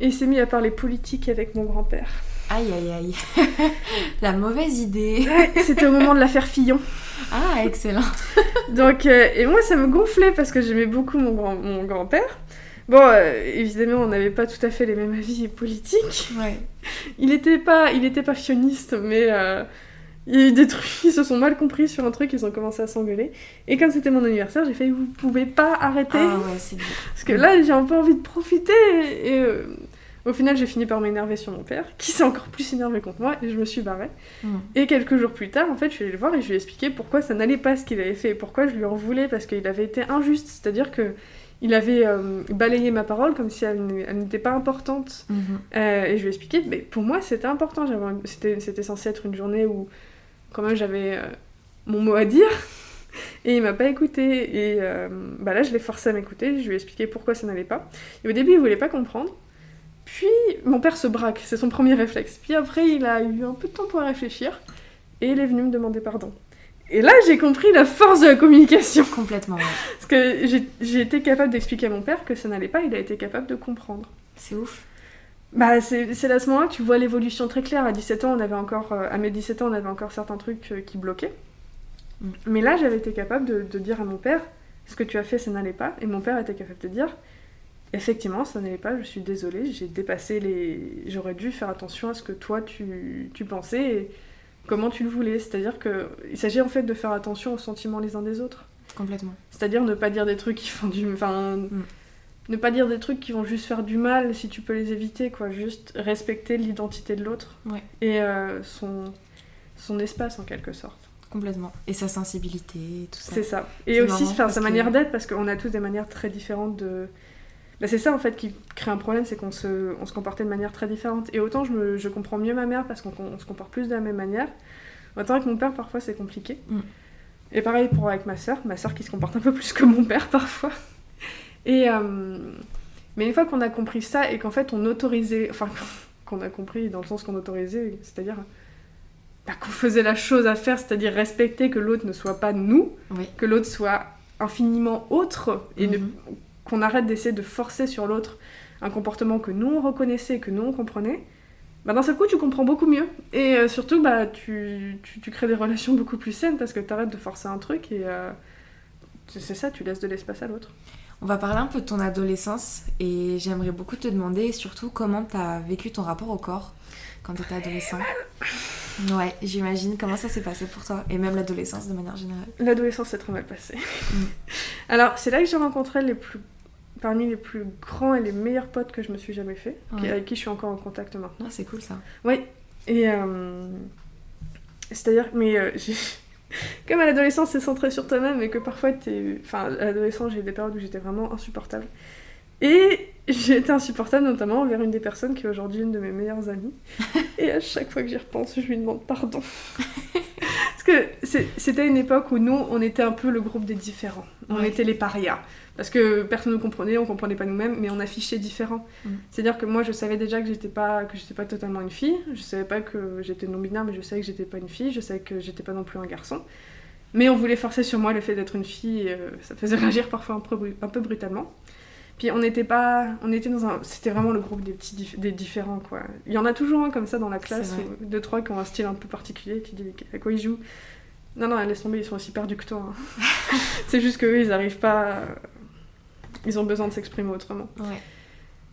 Et il s'est mis à parler politique avec mon grand-père. Aïe aïe aïe. La mauvaise idée. C'était au moment de l'affaire Fillon. Ah, excellent. Donc, euh, et moi, ça me gonflait parce que j'aimais beaucoup mon, grand, mon grand-père. Bon, euh, évidemment, on n'avait pas tout à fait les mêmes avis politiques. Ouais. Il n'était pas, il était pas fioniste, mais euh, il y a eu des trucs, ils se sont mal compris sur un truc, ils ont commencé à s'engueuler. Et comme c'était mon anniversaire, j'ai fait, vous pouvez pas arrêter. Ah ouais, c'est. Parce que là, j'ai un peu envie de profiter. Et euh, au final, j'ai fini par m'énerver sur mon père, qui s'est encore plus énervé contre moi, et je me suis barrée. Mm. Et quelques jours plus tard, en fait, je suis allée le voir et je lui ai expliqué pourquoi ça n'allait pas ce qu'il avait fait, et pourquoi je lui en voulais, parce qu'il avait été injuste. C'est-à-dire que il avait euh, balayé ma parole comme si elle, n'était pas importante. Mhm. Euh, et je lui ai expliqué, mais pour moi, c'était important. C'était c'était censé être une journée où, quand même, j'avais euh, mon mot à dire. Et il m'a pas écouté. Et bah là, je l'ai forcé à m'écouter. Je lui ai expliqué pourquoi ça n'allait pas. Et au début, il voulait pas comprendre. Puis, mon père se braque. C'est son premier réflexe. Puis après, il a eu un peu de temps pour réfléchir. Et il est venu me demander pardon. Et là, j'ai compris la force de la communication. Complètement, ouais. Parce que j'ai- été capable d'expliquer à mon père que ça n'allait pas. Il a été capable de comprendre. C'est ouf. Bah, c'est c'est à ce moment-là que tu vois l'évolution très claire. À 17 ans, on avait encore, euh, à mes 17 ans, on avait encore certains trucs euh, qui bloquaient. Mm. Mais là, j'avais été capable de, de dire à mon père ce que tu as fait, ça n'allait pas. Et mon père était capable de dire effectivement, ça n'allait pas, je suis désolée, j'ai dépassé les. J'aurais dû faire attention à ce que toi tu, tu pensais et comment tu le voulais. C'est-à-dire que il s'agit en fait de faire attention aux sentiments les uns des autres. Complètement. C'est-à-dire ne pas dire des trucs qui font du. Enfin. Ne pas dire des trucs qui vont juste faire du mal si tu peux les éviter, quoi. Juste respecter l'identité de l'autre. Ouais. Et euh, son, son espace, en quelque sorte. Complètement. Et sa sensibilité, tout ça. C'est ça. Et aussi marrant sa que- manière d'être, parce qu'on a tous des manières très différentes de. Bah, c'est ça en fait qui crée un problème, c'est qu'on se, on se comportait de manière très différente. Et autant je, me, je comprends mieux ma mère parce qu'on on se comporte plus de la même manière, autant avec mon père parfois c'est compliqué. Mm. Et pareil pour avec ma soeur, ma soeur qui se comporte un peu plus que mon père parfois. Et euh, mais une fois qu'on a compris ça et qu'en fait on autorisait, enfin qu'on a compris dans le sens qu'on autorisait, c'est-à-dire bah, qu'on faisait la chose à faire, c'est-à-dire respecter que l'autre ne soit pas nous, Oui. que l'autre soit infiniment autre et ne- Mhm. Qu'on arrête d'essayer de forcer sur l'autre un comportement que nous on reconnaissait, que nous on comprenait, bah d'un seul coup tu comprends beaucoup mieux. Et euh, surtout bah tu, tu, tu crées des relations beaucoup plus saines parce que tu arrêtes de forcer un truc et euh, c'est ça, tu laisses de l'espace à l'autre. On va parler un peu de ton adolescence et j'aimerais beaucoup te demander surtout comment t'as vécu ton rapport au corps quand t'étais adolescent. Ouais, j'imagine comment ça s'est passé pour toi et même l'adolescence de manière générale? L'adolescence s'est très mal passée. Alors c'est là que j'ai rencontré les plus parmi les plus grands et les meilleurs potes que je me suis jamais fait, qui- avec qui je suis encore en contact maintenant. Ah, c'est cool ça. Oui, et euh, c'est-à-dire, mais euh, comme à l'adolescence c'est centré sur toi-même et que parfois t'es, enfin à l'adolescence j'ai eu des périodes où j'étais vraiment insupportable. Et j'ai été insupportable notamment envers une des personnes qui est aujourd'hui une de mes meilleures amies. Et à chaque fois que j'y repense, je lui demande pardon. Parce que c'était une époque où nous, on était un peu le groupe des différents. On Ouais. était les parias. Parce que personne ne comprenait, on comprenait pas nous-mêmes, mais on affichait différent. Mm. C'est-à-dire que moi, je savais déjà que j'étais pas que j'étais pas totalement une fille. Je savais pas que j'étais non binaire, mais je savais que j'étais pas une fille. Je savais que j'étais pas non plus un garçon. Mais on voulait forcer sur moi le fait d'être une fille. Et, euh, ça faisait réagir parfois un peu, bru- un peu brutalement. Puis on n'était pas, on était dans un, c'était vraiment le groupe des petits, dif- des différents quoi. Il y en a toujours un comme ça dans la classe, deux trois qui ont un style un peu particulier, qui dit à quoi ils jouent. Non non, laisse tomber, ils sont aussi perdus que toi. hein. C'est juste qu'eux, ils arrivent pas. Ils ont besoin de s'exprimer autrement. Ouais.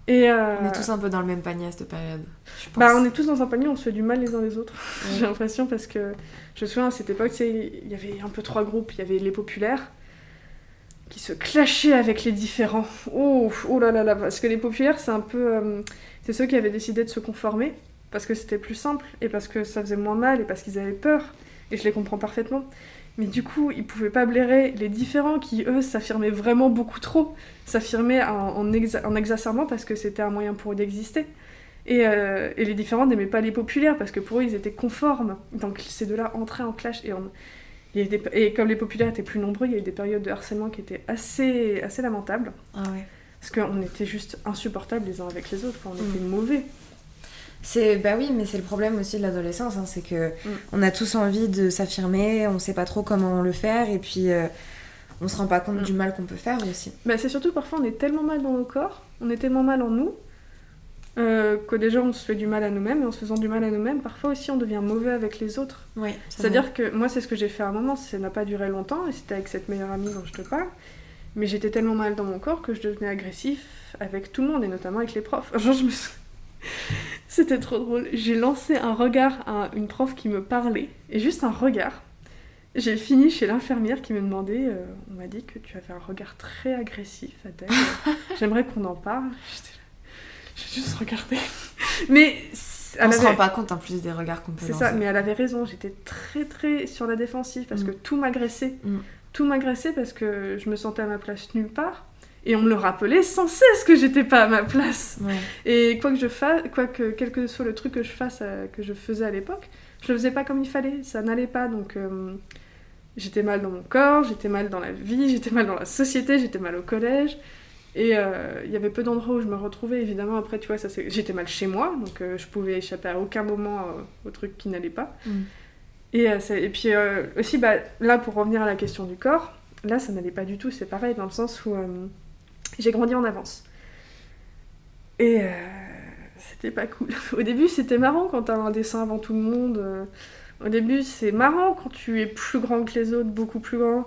Et euh, On est tous un peu dans le même panier à cette période. Je pense. bah, on est tous dans un panier, on se fait du mal les uns les autres. Ouais. J'ai l'impression parce que je me souviens à cette époque, il y avait un peu trois groupes. Il y avait les populaires qui se clashaient avec les différents. Oh, oh là là là, parce que les populaires, c'est un peu. euh, c'est ceux qui avaient décidé de se conformer parce que c'était plus simple et parce que ça faisait moins mal et parce qu'ils avaient peur. Et je les comprends parfaitement. Mais du coup, ils pouvaient pas blairer les différents qui, eux, s'affirmaient vraiment beaucoup trop. S'affirmaient en, en, exa- en exacerbant parce que c'était un moyen pour eux d'exister. Et, euh, et les différents n'aimaient pas les populaires parce que pour eux, ils étaient conformes. Donc ces deux-là entraient en clash. Et, on- il y avait des- et comme les populaires étaient plus nombreux, il y a eu des périodes de harcèlement qui étaient assez, assez lamentables. Ah ouais. Parce qu'on était juste insupportables les uns avec les autres, on Mm. était mauvais. C'est bah oui, mais c'est le problème aussi de l'adolescence, hein, c'est que Mm. on a tous envie de s'affirmer, on sait pas trop comment le faire, et puis euh, on se rend pas compte Mm. du mal qu'on peut faire aussi. Bah, c'est surtout parfois on est tellement mal dans nos corps, on est tellement mal en nous, euh, que déjà on se fait du mal à nous-mêmes, et en se faisant du mal à nous-mêmes, parfois aussi on devient mauvais avec les autres. Oui. C'est-à-dire que moi, c'est ce que j'ai fait à un moment, ça n'a pas duré longtemps, et c'était avec cette meilleure amie dont je te parle. Mais j'étais tellement mal dans mon corps que je devenais agressif avec tout le monde, et notamment avec les profs. Je me C'était trop drôle. J'ai lancé un regard à une prof qui me parlait, et juste un regard. J'ai fini chez l'infirmière qui me demandait euh, On m'a dit que tu avais un regard très agressif, Adèle. J'aimerais qu'on en parle. J'étais là- J'ai juste regardé. Mais. On elle se avait- rend pas compte en plus des regards qu'on peut c'est ça, mais elle avait raison, j'étais très très sur la défensive parce Mm. que tout m'agressait. Mm. Tout m'agressait parce que je me sentais à ma place nulle part. Et on me le rappelait sans cesse que j'étais pas à ma place. Ouais. Et quoi que je fasse, quoi que quel que soit le truc que je fasse, euh, que je faisais à l'époque, je le faisais pas comme il fallait, ça n'allait pas. Donc euh, j'étais mal dans mon corps, j'étais mal dans la vie, j'étais mal dans la société, j'étais mal au collège. Et euh, il y avait peu d'endroits où je me retrouvais. Évidemment, après, tu vois, ça, c'est- j'étais mal chez moi, donc euh, je pouvais échapper à aucun moment euh, au truc qui n'allait pas. Mm. Et, et puis aussi, bah, là, pour revenir à la question du corps, là, ça n'allait pas du tout. C'est pareil, dans le sens où j'ai grandi en avance. Et euh, c'était pas cool. Au début, c'était marrant quand t'as un dessin avant tout le monde. euh, Au début, c'est marrant quand tu es plus grand que les autres, beaucoup plus grand.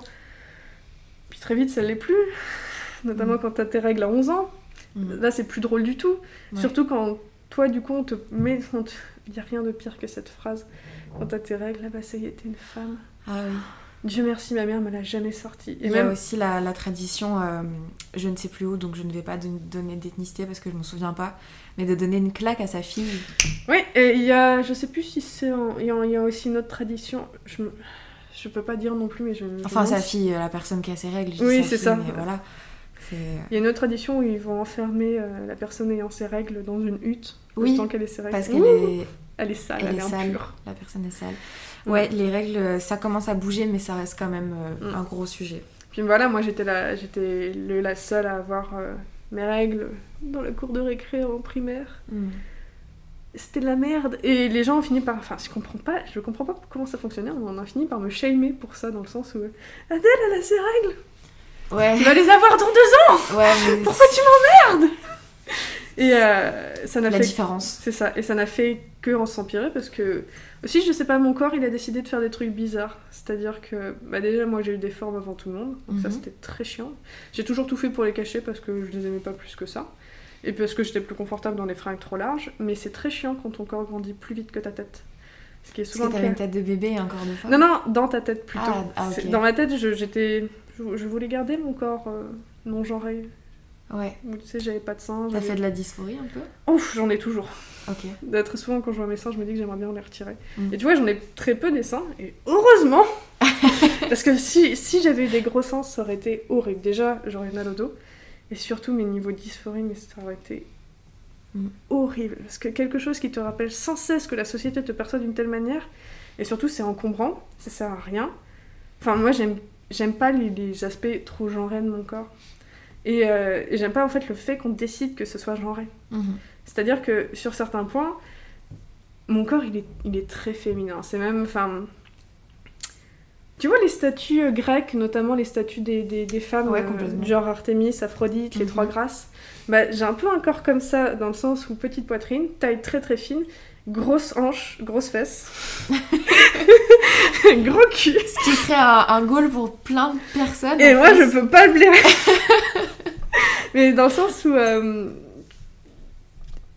Puis très vite, ça l'est plus. Notamment Mm. quand t'as tes règles à 11 ans. Mm. Là, c'est plus drôle du tout. Ouais. Surtout quand toi, du coup, on te met. Il n'y a rien de pire que cette phrase. Quand t'as tes règles, là, bah, ça y est, t'es une femme. Ah oui. Dieu merci, ma mère me l'a jamais sorti. Et Il y a même. aussi la, la tradition, euh, je ne sais plus où, donc je ne vais pas don- donner d'ethnicité parce que je m'en souviens pas, mais de donner une claque à sa fille. Oui, et il y a. Je sais plus si c'est. en- Il y, a, a aussi une autre tradition. Je, me- je peux pas dire non plus, mais je. Enfin, sa fille, euh, la personne qui a ses règles. je Oui, c'est ça. Mais voilà. C'est- Il y a une autre tradition où ils vont enfermer euh, la personne ayant ses règles dans une hutte. le Oui, temps qu'elle ait ses règles. Parce qu'elle est, elle est sale, elle elle, est est sale. impure. La personne est sale. Ouais, les règles, ça commence à bouger, mais ça reste quand même euh, Mm. un gros sujet. Puis voilà, moi j'étais la, j'étais le- la seule à avoir euh, mes règles dans la cour de récré en primaire. Mm. C'était de la merde. Et les gens ont fini par. Enfin, je comprends pas, je comprends pas comment ça fonctionnait. On a fini par me shamer pour ça, dans le sens où. euh, Adèle, elle a ses règles Ouais, Tu vas les avoir dans deux ans ouais, mais Pourquoi tu m'emmerdes? Et euh, ça n'a la fait. différence. C'est ça. Et ça n'a fait que en s'empirer parce que. Aussi, je sais pas, mon corps, il a décidé de faire des trucs bizarres. C'est-à-dire que. Bah, déjà, moi, j'ai eu des formes avant tout le monde. Donc ça, Mhm. c'était très chiant. J'ai toujours tout fait pour les cacher parce que je les aimais pas plus que ça. Et parce que j'étais plus confortable dans les fringues trop larges. Mais c'est très chiant quand ton corps grandit plus vite que ta tête. Ce qui est Parce souvent que t'avais cas. une tête de bébé et un corps de femme. Non, non, dans ta tête plutôt. Ah, ah, Dans ma tête, je- j'étais. Je, je voulais garder mon corps euh, non genré. Ouais. Tu sais, j'avais pas de seins. T'as fait de la dysphorie un peu? Ouf, j'en ai toujours. Ok. Très souvent, quand je vois mes seins, je me dis que j'aimerais bien les retirer. Mm. Et tu vois, j'en ai très peu des seins, et heureusement Parce que si, si j'avais eu des gros seins, ça aurait été horrible. Déjà, j'aurais mal au dos, et surtout mes niveaux de dysphorie, mais ça aurait été Mm. horrible. Parce que quelque chose qui te rappelle sans cesse que la société te perçoit d'une telle manière, et surtout c'est encombrant, ça sert à rien. Enfin, moi, j'aime j'aime pas les, les aspects trop genrés de mon corps. Et, euh, et j'aime pas en fait le fait qu'on décide que ce soit genré. Mhm. C'est-à-dire que sur certains points, mon corps il est, il est très féminin. C'est même. Enfin. Tu vois les statues euh, grecques, notamment les statues des, des, des femmes, Ouais, euh, genre Artémis, Aphrodite, les Mhm. trois grâces bah, J'ai un peu un corps comme ça, dans le sens où petite poitrine, taille très très fine, grosse hanche, grosse fesse, gros cul. Ce qui serait un, un goal pour plein de personnes. Et moi, je peux pas le blairer. Mais dans le sens où. euh,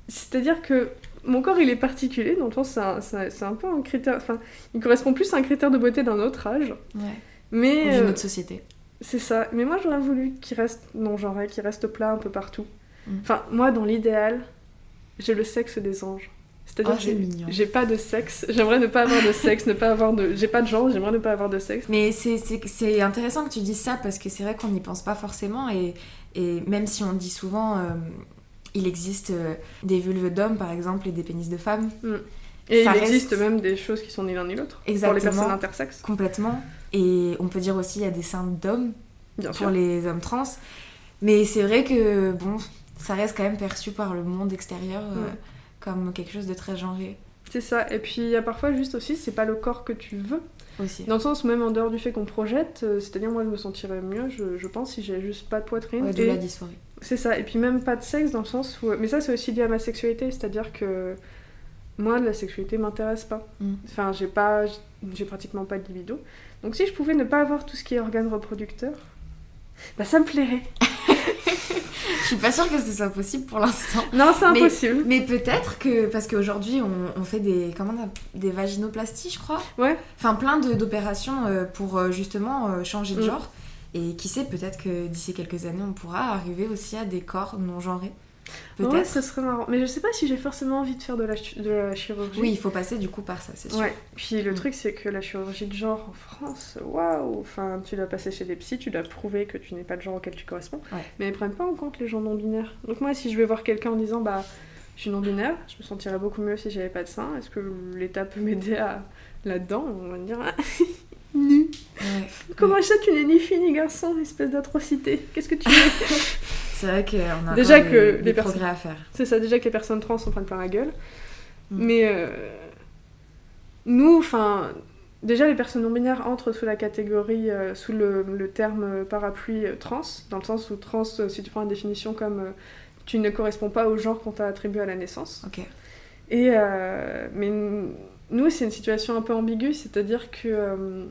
C'est-à-dire que mon corps, il est particulier, dans le sens c'est un, un- peu un critère. Enfin, il correspond plus à un critère de beauté d'un autre âge. Ouais. Mais. Ou d'une euh, autre société. c'est ça. Mais moi, j'aurais voulu qu'il reste non-genré, qu'il reste plat un peu partout. Mm. Enfin, moi, dans l'idéal, j'ai le sexe des anges. C'est-à-dire Oh, j'ai- pas de sexe. J'aimerais ne pas avoir de sexe, ne pas avoir de. J'ai pas de genre, j'aimerais ne pas avoir de sexe. Mais c'est- intéressant que tu dises ça parce que c'est vrai qu'on n'y pense pas forcément et, et même si on dit souvent euh, il existe euh, des vulves d'hommes par exemple et des pénis de femmes Et Ça il reste- existe même des choses qui sont ni l'un ni l'autre. Pour les Exactement. personnes intersexes, complètement et on peut dire aussi il y a des seins d'hommes sûr. pour les hommes trans Mais c'est vrai que, bon, ça reste quand même perçu par le monde extérieur euh, Ouais. Comme quelque chose de très genré C'est ça. Et puis il y a parfois juste aussi, c'est pas le corps que tu veux. aussi. Dans le sens où même en dehors du fait qu'on projette, euh, c'est-à-dire moi je me sentirais mieux, je, je pense, si j'ai juste pas de poitrine. Ouais, de et la dysphorie. C'est ça. Et puis même pas de sexe dans le sens où. Mais ça c'est aussi lié à ma sexualité, c'est-à-dire que moi la sexualité m'intéresse pas. Mm. Enfin j'ai pas, j'ai pratiquement pas de libido. Donc si je pouvais ne pas avoir tout ce qui est organe reproducteur, bah ça me plairait. Je suis pas sûre que ce soit possible pour l'instant. Non c'est impossible. Mais peut-être que, parce qu'aujourd'hui on, on fait des, comment on des vaginoplasties, je crois. Ouais. Enfin, plein d'opérations euh, pour euh, justement euh, changer de Mm. genre. Et qui sait, peut-être que d'ici quelques années, on pourra arriver aussi à des corps non genrés. Ouais, ce serait marrant. Mais je sais pas si j'ai forcément envie de faire de la, de la chirurgie. Oui, il faut passer du coup par ça, c'est sûr. Ouais. Puis le Mm. truc, c'est que la chirurgie de genre en France, waouh Enfin, tu dois passer chez des psys, tu dois prouver que tu n'es pas le genre auquel tu corresponds. Ouais. Mais ils prennent pas en compte les gens non-binaires. Donc moi, si je vais voir quelqu'un en disant, bah, je suis non-binaire, je me sentirais beaucoup mieux si j'avais pas de sein. Est-ce que l'État peut m'aider à... là-dedans? On va me dire, ah, nu. Ouais. Comment ça, tu n'es ni fille ni garçon, espèce d'atrocité? Qu'est-ce que tu veux? C'est vrai qu'on a Déjà que des, les des personnes- progrès à faire. C'est ça, déjà que les personnes trans s'en prennent plein la gueule. Mm. Mais euh, nous, enfin, déjà les personnes non binaires entrent sous la catégorie, euh, sous le, le terme euh, parapluie euh, trans, dans le sens où trans, si tu prends la définition comme tu ne corresponds pas au genre qu'on t'a attribué à la naissance. Ok. Et mais nous, c'est une situation un peu ambiguë, c'est-à-dire que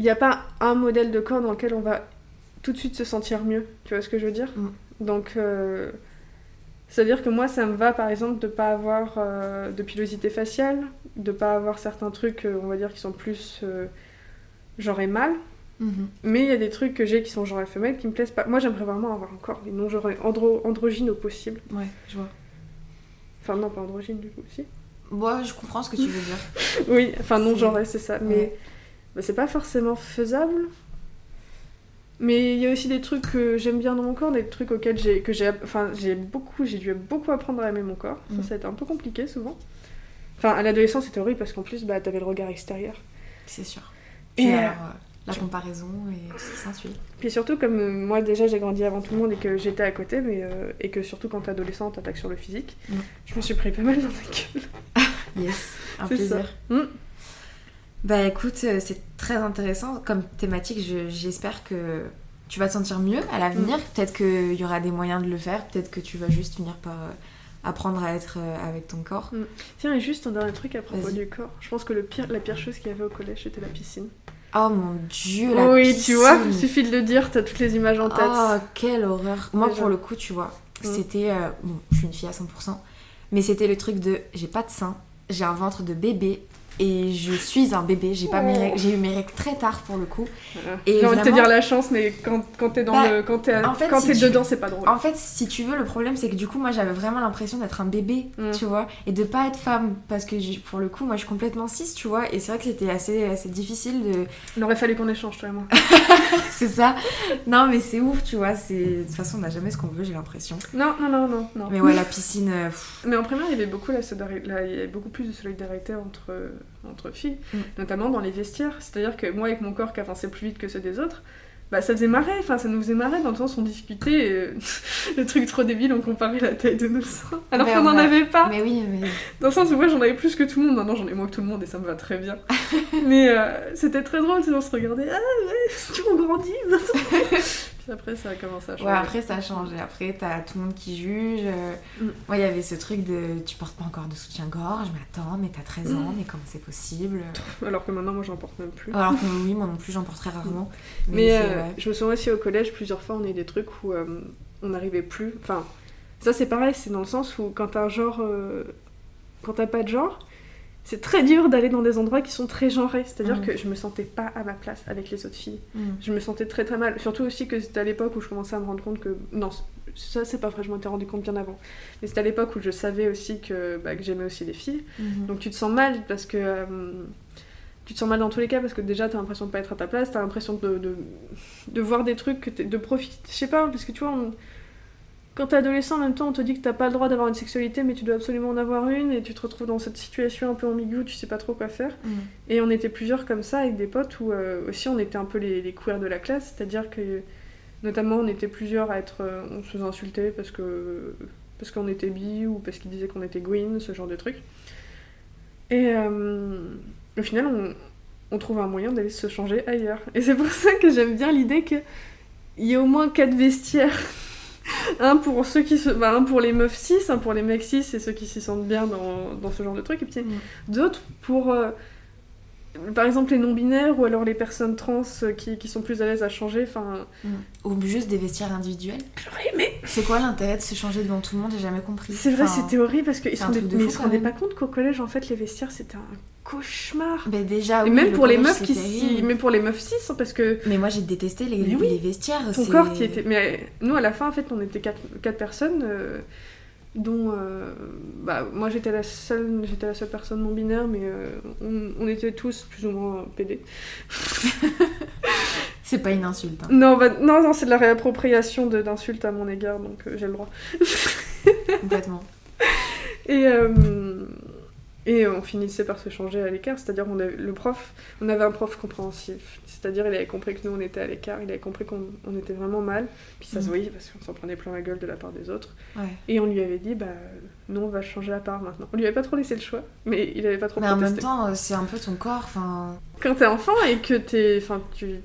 il n'y a pas un modèle de corps dans lequel on va tout de suite se sentir mieux. Tu vois ce que je veux dire Mm. Donc, euh, c'est-à-dire que moi, ça me va, par exemple, de pas avoir euh, de pilosité faciale, de pas avoir certains trucs, euh, on va dire, qui sont plus euh, genre et mâle. Mhm. Mais il y a des trucs que j'ai qui sont genre et femelle qui me plaisent pas. Moi, j'aimerais vraiment avoir un corps non genre andro androgyne au possible. Ouais, je vois. Enfin, non, pas androgyne du coup, si. Moi, je comprends ce que tu veux dire. Oui, enfin non C'est- ça. Mais Ouais. Bah, c'est pas forcément faisable. Mais il y a aussi des trucs que j'aime bien dans mon corps, des trucs auxquels j'ai que j'ai enfin j'ai beaucoup j'ai dû beaucoup apprendre à aimer mon corps. Mm. Ça, ça a été un peu compliqué souvent. Enfin à l'adolescence c'était horrible parce qu'en plus bah t'avais le regard extérieur. C'est sûr. Et, euh, alors, euh, la comparaison et tout ce qui s'ensuit. Puis surtout comme euh, moi déjà j'ai grandi avant tout le monde et que j'étais à côté mais euh, et que surtout quand t'es adolescent t'attaques sur le physique, Mm. je me suis pris pas mal dans la gueule. Yes, un C'est ça. plaisir. Mm. Bah écoute, euh, c'est très intéressant comme thématique. je- J'espère que tu vas te sentir mieux à l'avenir. Mm. Peut-être qu'il y aura des moyens de le faire. Peut-être que tu vas juste finir par euh, apprendre à être euh, avec ton corps. Tiens et juste un dernier truc à propos du corps. Je pense que le pire la pire chose qu'il y avait au collège c'était la piscine. Oh mon dieu, la oui, piscine. tu vois, il suffit de le dire, t'as toutes les images en tête. Oh, quelle horreur. Moi, Déjà. pour le coup, tu vois, Mm. c'était. euh, bon, je suis une fille à 100%, mais c'était le truc de j'ai pas de sein, j'ai un ventre de bébé et je suis un bébé. J'ai pas mes règles- j'ai eu mes règles très tard pour le coup. Voilà. Et J'ai envie de te dire la chance, mais quand, quand t'es dans Bah, le, quand t'es, en fait, quand si t'es tu- dedans, c'est pas drôle. En fait, si tu veux, le problème c'est que du coup, moi j'avais vraiment l'impression d'être un bébé, Mm. tu vois, et de pas être femme parce que pour le coup, moi je suis complètement cis, tu vois, et c'est vrai que c'était assez, assez difficile de. Il aurait fallu qu'on échange, toi et moi. c'est ça. Non, mais c'est ouf, tu vois, c'est. De toute façon, on n'a jamais ce qu'on veut, j'ai l'impression. Non, non, non, non, non. Mais ouais, la piscine. euh, pff, Mais en primaire, il y avait beaucoup la- il y avait beaucoup plus de solidarité entre, entre filles, Mm. notamment dans les vestiaires. C'est-à-dire que moi, avec mon corps qui avançait plus vite que ceux des autres, bah ça faisait marrer, enfin ça nous faisait marrer dans le sens où on discutait, euh, le truc trop débile, on comparait la taille de nos seins, alors Ben, qu'on n'en avait pas. Mais oui, mais. Dans le sens où moi j'en avais plus que tout le monde, maintenant j'en ai moins que tout le monde et ça me va très bien. Mais euh, c'était très drôle, c'est on se regardait, ah ouais, tu grandis Puis après ça a commencé à changer. Ouais, après ça a changé. Après, t'as tout le monde qui juge. Mm. Moi, il y avait ce truc de tu portes pas encore de soutien-gorge, mais attends, mais t'as 13 ans, mais comment c'est possible? Alors que maintenant moi j'en porte même plus. Alors que oui, moi non plus, j'en porte très rarement. Mais euh, ouais. je me souviens aussi au collège, plusieurs fois on a eu des trucs où euh, on n'arrivait plus. Enfin, ça c'est pareil, c'est dans le sens où quand t'as un genre. euh, quand t'as pas de genre, c'est très dur d'aller dans des endroits qui sont très genrés. C'est-à-dire Mm. que je me sentais pas à ma place avec les autres filles. Mm. Je me sentais très très mal. Surtout aussi que c'était à l'époque où je commençais à me rendre compte que. Non, ça c'est pas vrai, je m'en étais rendu compte bien avant. Mais c'était à l'époque où je savais aussi que, bah, que j'aimais aussi les filles. Mhm. Donc tu te sens mal parce que. euh, tu te sens mal dans tous les cas parce que déjà t'as l'impression de pas être à ta place, t'as l'impression de, de, de voir des trucs, que de profiter. Je sais pas, parce que tu vois, on- quand t'es adolescent en même temps, on te dit que t'as pas le droit d'avoir une sexualité mais tu dois absolument en avoir une et tu te retrouves dans cette situation un peu ambiguë où tu sais pas trop quoi faire. Mm. Et on était plusieurs comme ça avec des potes où euh, aussi on était un peu les, les queers de la classe, c'est-à-dire que Notamment, on était plusieurs à être. euh, on se faisait insulter parce que parce qu'on était bi ou parce qu'ils disaient qu'on était green, ce genre de trucs. Et euh, au final, on, on trouve un moyen d'aller se changer ailleurs. Et c'est pour ça que j'aime bien l'idée qu'il y ait au moins quatre vestiaires. un pour ceux qui se. bah, un pour les meufs cis, un pour les mecs cis et ceux qui s'y sentent bien dans, dans ce genre de trucs. Et puis Mm. d'autres pour. Par exemple les non-binaires ou alors les personnes trans qui, qui sont plus à l'aise à changer. Enfin, Ou juste des vestiaires individuels. j'aurais aimé C'est quoi l'intérêt de se changer devant tout le monde? J'ai jamais compris. C'est vrai, Enfin, c'était horrible parce qu'ils c'est se rendaient, mais même. pas compte qu'au collège, en fait, les vestiaires c'était un cauchemar. Ben déjà, et oui, même le pour les meufs c'est qui s'y... Mais pour les meufs cis, hein, parce que Mais moi j'ai détesté les, Mais oui, les vestiaires. ton c'est- corps qui était. Mais nous, à la fin, en fait, on était quatre, quatre personnes, euh, dont. euh, Bah, moi j'étais la seule, j'étais la seule personne non binaire, mais euh, on, on était tous plus ou moins PD. C'est pas une insulte. hein. Non, bah, non, non, c'est de la réappropriation d'insultes à mon égard, donc euh, j'ai le droit. Complètement. Et, euh, et on finissait par se changer à l'écart, c'est-à-dire on avait, le prof, on avait un prof compréhensif, c'est-à-dire il avait compris que nous on était à l'écart, il avait compris qu'on on était vraiment mal, puis ça se Mhm. voyait parce qu'on s'en prenait plein la gueule de la part des autres, Ouais. et on lui avait dit bah nous on va changer à part maintenant. On lui avait pas trop laissé le choix, mais il avait pas trop Mais en même temps, euh, c'est un peu ton corps. Enfin, Quand t'es enfant et que t'es, enfin tu,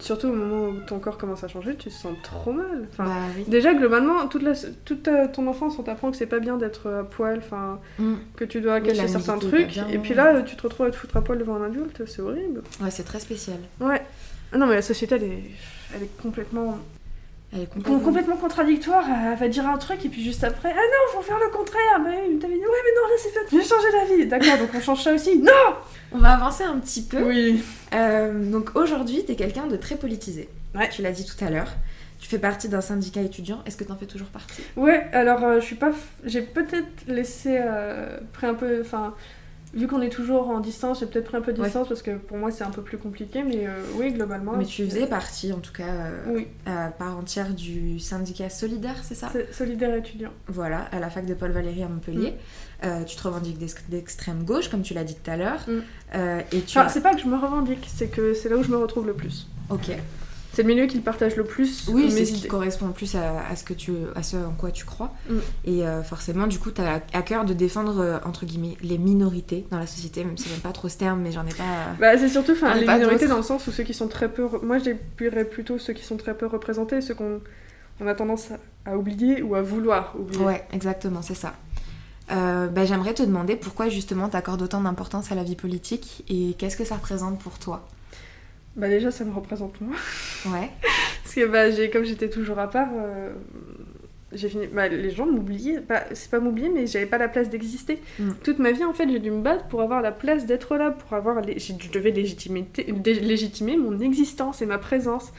surtout au moment où ton corps commence à changer, tu te sens trop mal. Enfin, bah oui. Déjà, globalement, toute, la, toute ta- ton enfance, on t'apprend que c'est pas bien d'être à poil, enfin, Mm. que tu dois cacher certains trucs. bien. Et puis là, tu te retrouves à te foutre à poil devant un adulte, c'est horrible. Ouais, c'est très spécial. Ouais. Ah non, mais la société, elle est, elle est complètement, Elle est com- complètement. complètement contradictoire. Elle va dire un truc et puis juste après, ah non, faut faire le contraire. Mais il t'avait dit, ouais, mais non, là c'est fait, j'ai changé d'avis. D'accord, donc on change ça aussi. Non On va avancer un petit peu. Oui. Euh, donc aujourd'hui, t'es quelqu'un de très politisé. Ouais. Tu l'as dit tout à l'heure. Tu fais partie d'un syndicat étudiant. Est-ce que t'en fais toujours partie? Ouais, alors euh, je suis pas. f- J'ai peut-être laissé. euh, pris un peu. Enfin, vu qu'on est toujours en distance, j'ai peut-être pris un peu de Ouais. distance parce que pour moi c'est un peu plus compliqué, mais euh, oui, globalement. Mais tu faisais partie, en tout cas, euh, Oui, part entière du syndicat solidaire, c'est ça? Solidaire étudiant. Voilà, à la fac de Paul Valéry à Montpellier. Euh, tu te revendiques d'ex- d'extrême gauche, comme tu l'as dit tout à l'heure. Mm. Euh, et tu Enfin, as... c'est pas que je me revendique, c'est que c'est là où je me retrouve le plus. Ok. C'est le milieu qui partage le plus Oui, c'est ce qui correspond le plus à, à ce que tu, à ce en quoi tu crois. Mm. Et euh, forcément, du coup, tu as à cœur de défendre, euh, entre guillemets, les minorités dans la société, même si j'aime pas trop ce terme, mais j'en ai pas... Bah, c'est surtout enfin, les minorités dans le sens où ceux qui sont très peu. Moi, j'appuierais plutôt ceux qui sont très peu représentés, ceux qu'on on a tendance à, à oublier ou à vouloir oublier. Ouais, exactement, c'est ça. Euh, bah, J'aimerais te demander pourquoi justement tu accordes autant d'importance à la vie politique et qu'est-ce que ça représente pour toi? Bah, déjà, ça me représente moi. Ouais. Parce que bah, j'ai, comme j'étais toujours à part, euh, j'ai fini. Bah, les gens m'oubliaient. Bah, c'est pas m'oublier, mais j'avais pas la place d'exister. Mm. Toute ma vie, en fait, j'ai dû me battre pour avoir la place d'être là, pour avoir. les- Je devais légitimer, légitimer mon existence et ma présence.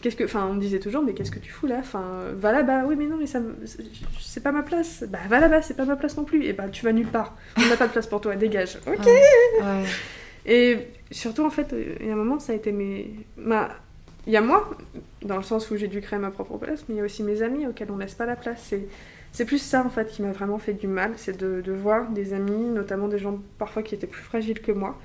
Qu'est-ce que, enfin, on me disait toujours, mais qu'est-ce que tu fous là? Enfin, va là-bas. Oui, mais non, mais ça, c'est- c'est pas ma place. Bah, va là-bas, c'est pas ma place non plus. Et bah, tu vas nulle part. On n'a pas de place pour toi. Dégage. Ok. Ouais. ouais. Et surtout, en fait, il y a un moment, ça a été mes. Ma... Il y a moi, dans le sens où j'ai dû créer ma propre place, mais il y a aussi mes amis auxquels on laisse pas la place. C'est, c'est plus ça, en fait, qui m'a vraiment fait du mal. C'est de, de voir des amis, notamment des gens parfois qui étaient plus fragiles que moi,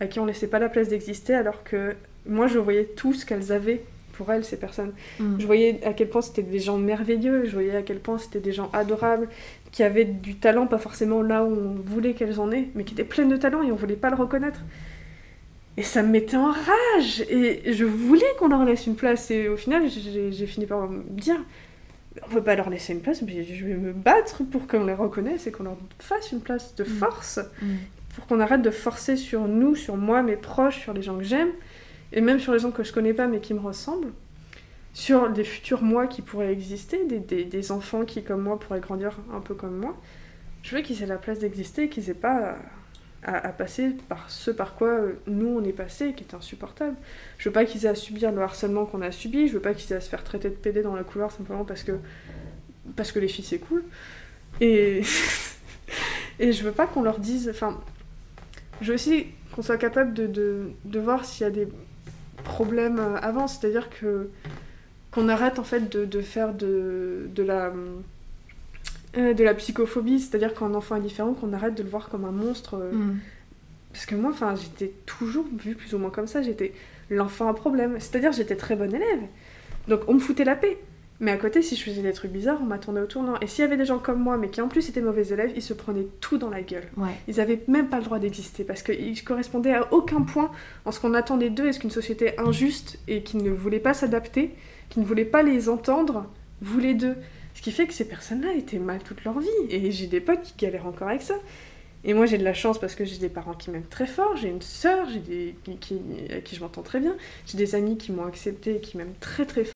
à qui on laissait pas la place d'exister, alors que moi, je voyais tout ce qu'elles avaient pour elles, ces personnes. Mm. Je voyais à quel point c'était des gens merveilleux, je voyais à quel point c'était des gens adorables, qui avaient du talent, pas forcément là où on voulait qu'elles en aient, mais qui étaient pleines de talent et on voulait pas le reconnaître. Et ça me mettait en rage Et je voulais qu'on leur laisse une place. Et au final, j'ai fini par me dire on peut pas leur laisser une place, mais je vais me battre pour qu'on les reconnaisse et qu'on leur fasse une place de Mm. force Mm. pour qu'on arrête de forcer sur nous, sur moi, mes proches, sur les gens que j'aime, et même sur les gens que je connais pas mais qui me ressemblent, sur des futurs moi qui pourraient exister, des, des- enfants qui, comme moi, pourraient grandir un peu comme moi. Je veux qu'ils aient la place d'exister et qu'ils aient pas à, passer par ce par quoi euh, nous on est passé, qui est insupportable. Je veux pas qu'ils aient à subir le harcèlement qu'on a subi, je veux pas qu'ils aient à se faire traiter de PD dans la couloir simplement parce que, parce que les filles c'est cool. Et, et je veux pas qu'on leur dise. Enfin, je veux aussi qu'on soit capable de, de voir s'il y a des problèmes euh, avant, c'est-à-dire que qu'on arrête en fait de, de faire de, de la euh, de la psychophobie, c'est-à-dire quand un enfant est différent, qu'on arrête de le voir comme un monstre. euh, Mm. Parce que moi, enfin, j'étais toujours vue plus ou moins comme ça, j'étais l'enfant à problème. C'est-à-dire j'étais très bonne élève, Donc on me foutait la paix. Mais à côté, si je faisais des trucs bizarres, on m'attendait au tournant. Et s'il y avait des gens comme moi, mais qui en plus étaient mauvais élèves, ils se prenaient tout dans la gueule. Ouais. Ils avaient même pas le droit d'exister parce qu'ils correspondaient à aucun point en ce qu'on attendait d'eux. Est-ce qu'une société injuste et qui ne voulait pas s'adapter, qui ne voulait pas les entendre, voulait d'eux Ce qui fait que ces personnes-là étaient mal toute leur vie. Et j'ai des potes qui galèrent encore avec ça. Et moi, j'ai de la chance parce que j'ai des parents qui m'aiment très fort, j'ai une sœur, j'ai des qui, qui, avec qui je m'entends très bien, j'ai des amis qui m'ont accepté et qui m'aiment très très fort.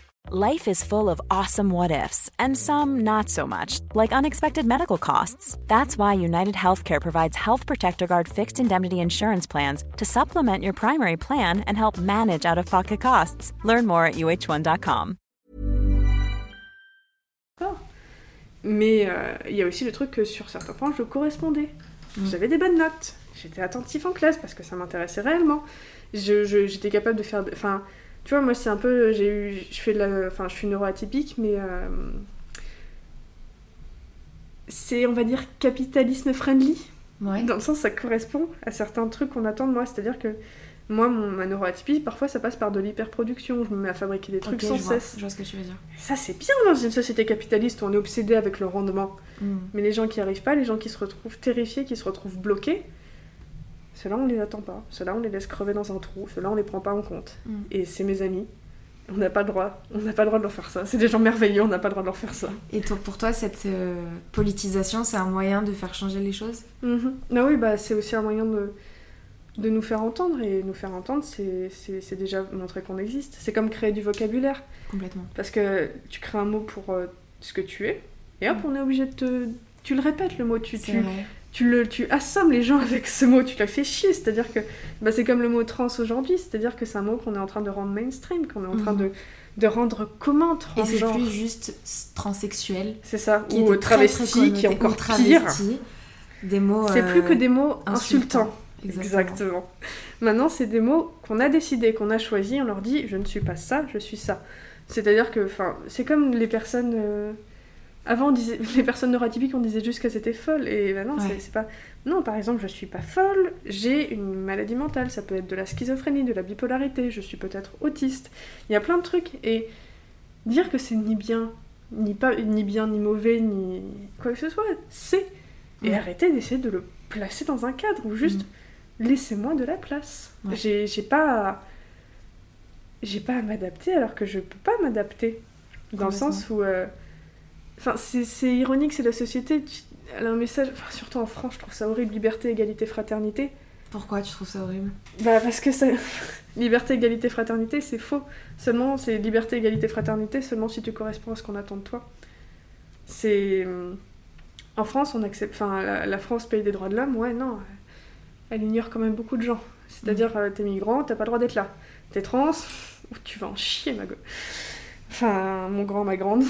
Life is full of awesome what ifs, and some not so much, like unexpected medical costs. That's why United Healthcare provides Health Protector Guard fixed indemnity insurance plans to supplement your primary plan and help manage out of pocket costs. Learn more at uh1.com. Mais euh, il y a aussi le truc que sur certains points, je correspondais. Mm. J'avais des bonnes notes. J'étais attentif en classe parce que ça m'intéressait réellement. Je- je- J'étais capable de faire. de- Enfin, tu vois, moi, c'est un peu. J'ai eu. Je fais de la. Enfin, je suis neuroatypique, mais. euh, c'est, on va dire, capitalisme friendly. Ouais. Dans le sens, ça correspond à certains trucs qu'on attend de moi. C'est-à-dire que moi, mon, ma neuroatypie, parfois, ça passe par de l'hyperproduction. Je me mets à fabriquer des trucs sans je vois, cesse. je vois ce que tu veux dire. Ça, c'est bien dans une société capitaliste où on est obsédé avec le rendement. Mm. Mais les gens qui n'y arrivent pas, les gens qui se retrouvent terrifiés, qui se retrouvent bloqués, ceux-là, on les attend pas. Ceux-là, on les laisse crever dans un trou. Ceux-là, on les prend pas en compte. Mm. Et c'est mes amis. On n'a pas le droit. On n'a pas le droit de leur faire ça. C'est des gens merveilleux, on n'a pas le droit de leur faire ça. Et toi, pour toi, cette euh, politisation, c'est un moyen de faire changer les choses? Ah oui, bah, c'est aussi un moyen de, de nous faire entendre. Et nous faire entendre, c'est déjà montrer qu'on existe. C'est comme créer du vocabulaire. Complètement. Parce que tu crées un mot pour euh, ce que tu es. Et hop, on est obligé de te... Tu le répètes, le mot. Tu, tu. Tu, le, tu assommes les gens avec ce mot, tu les fais chier. C'est-à-dire que bah, c'est comme le mot trans aujourd'hui, c'est-à-dire que c'est un mot qu'on est en train de rendre mainstream, qu'on est en train Mhm. de, de rendre commun, Et c'est transgenre. plus juste transsexuel. C'est ça, qui ou était très, très travesti, qui est encore pire. Des mots. C'est plus euh, que des mots insultants. insultants. Exactement. Exactement. Maintenant, c'est des mots qu'on a décidé, qu'on a choisi. On leur dit, je ne suis pas ça, je suis ça. C'est-à-dire que, enfin, c'est comme les personnes. euh, Avant, on disait, les personnes neurotypiques, on disait juste qu'elles étaient folles. Et maintenant, Ouais. c'est- pas. Non, par exemple, je suis pas folle, j'ai une maladie mentale. Ça peut être de la schizophrénie, de la bipolarité, je suis peut-être autiste. Il y a plein de trucs. Et dire que c'est ni bien, ni, pas, ni bien, ni mauvais, ni quoi que ce soit, c'est. Et Ouais. arrêter d'essayer de le placer dans un cadre ou juste laissez-moi de la place. Ouais. J'ai pas. à- J'ai pas à m'adapter alors que je peux pas m'adapter. Dans le sens où. euh, Enfin, c'est ironique, c'est la société. tu- Elle a un message, enfin, surtout en France, je trouve ça horrible liberté, égalité, fraternité. Pourquoi tu trouves ça horrible? Bah, parce que ça... liberté, égalité, fraternité, c'est faux. Seulement, c'est liberté, égalité, fraternité seulement si tu corresponds à ce qu'on attend de toi. C'est. hum, En France, on accepte. Enfin, la, la France, pays des droits de l'homme, ouais, non. Elle ignore quand même beaucoup de gens. C'est-à-dire, euh, t'es migrant, t'as pas le droit d'être là. T'es trans, ou tu vas en chier, ma gueule. Enfin, mon grand, ma grande.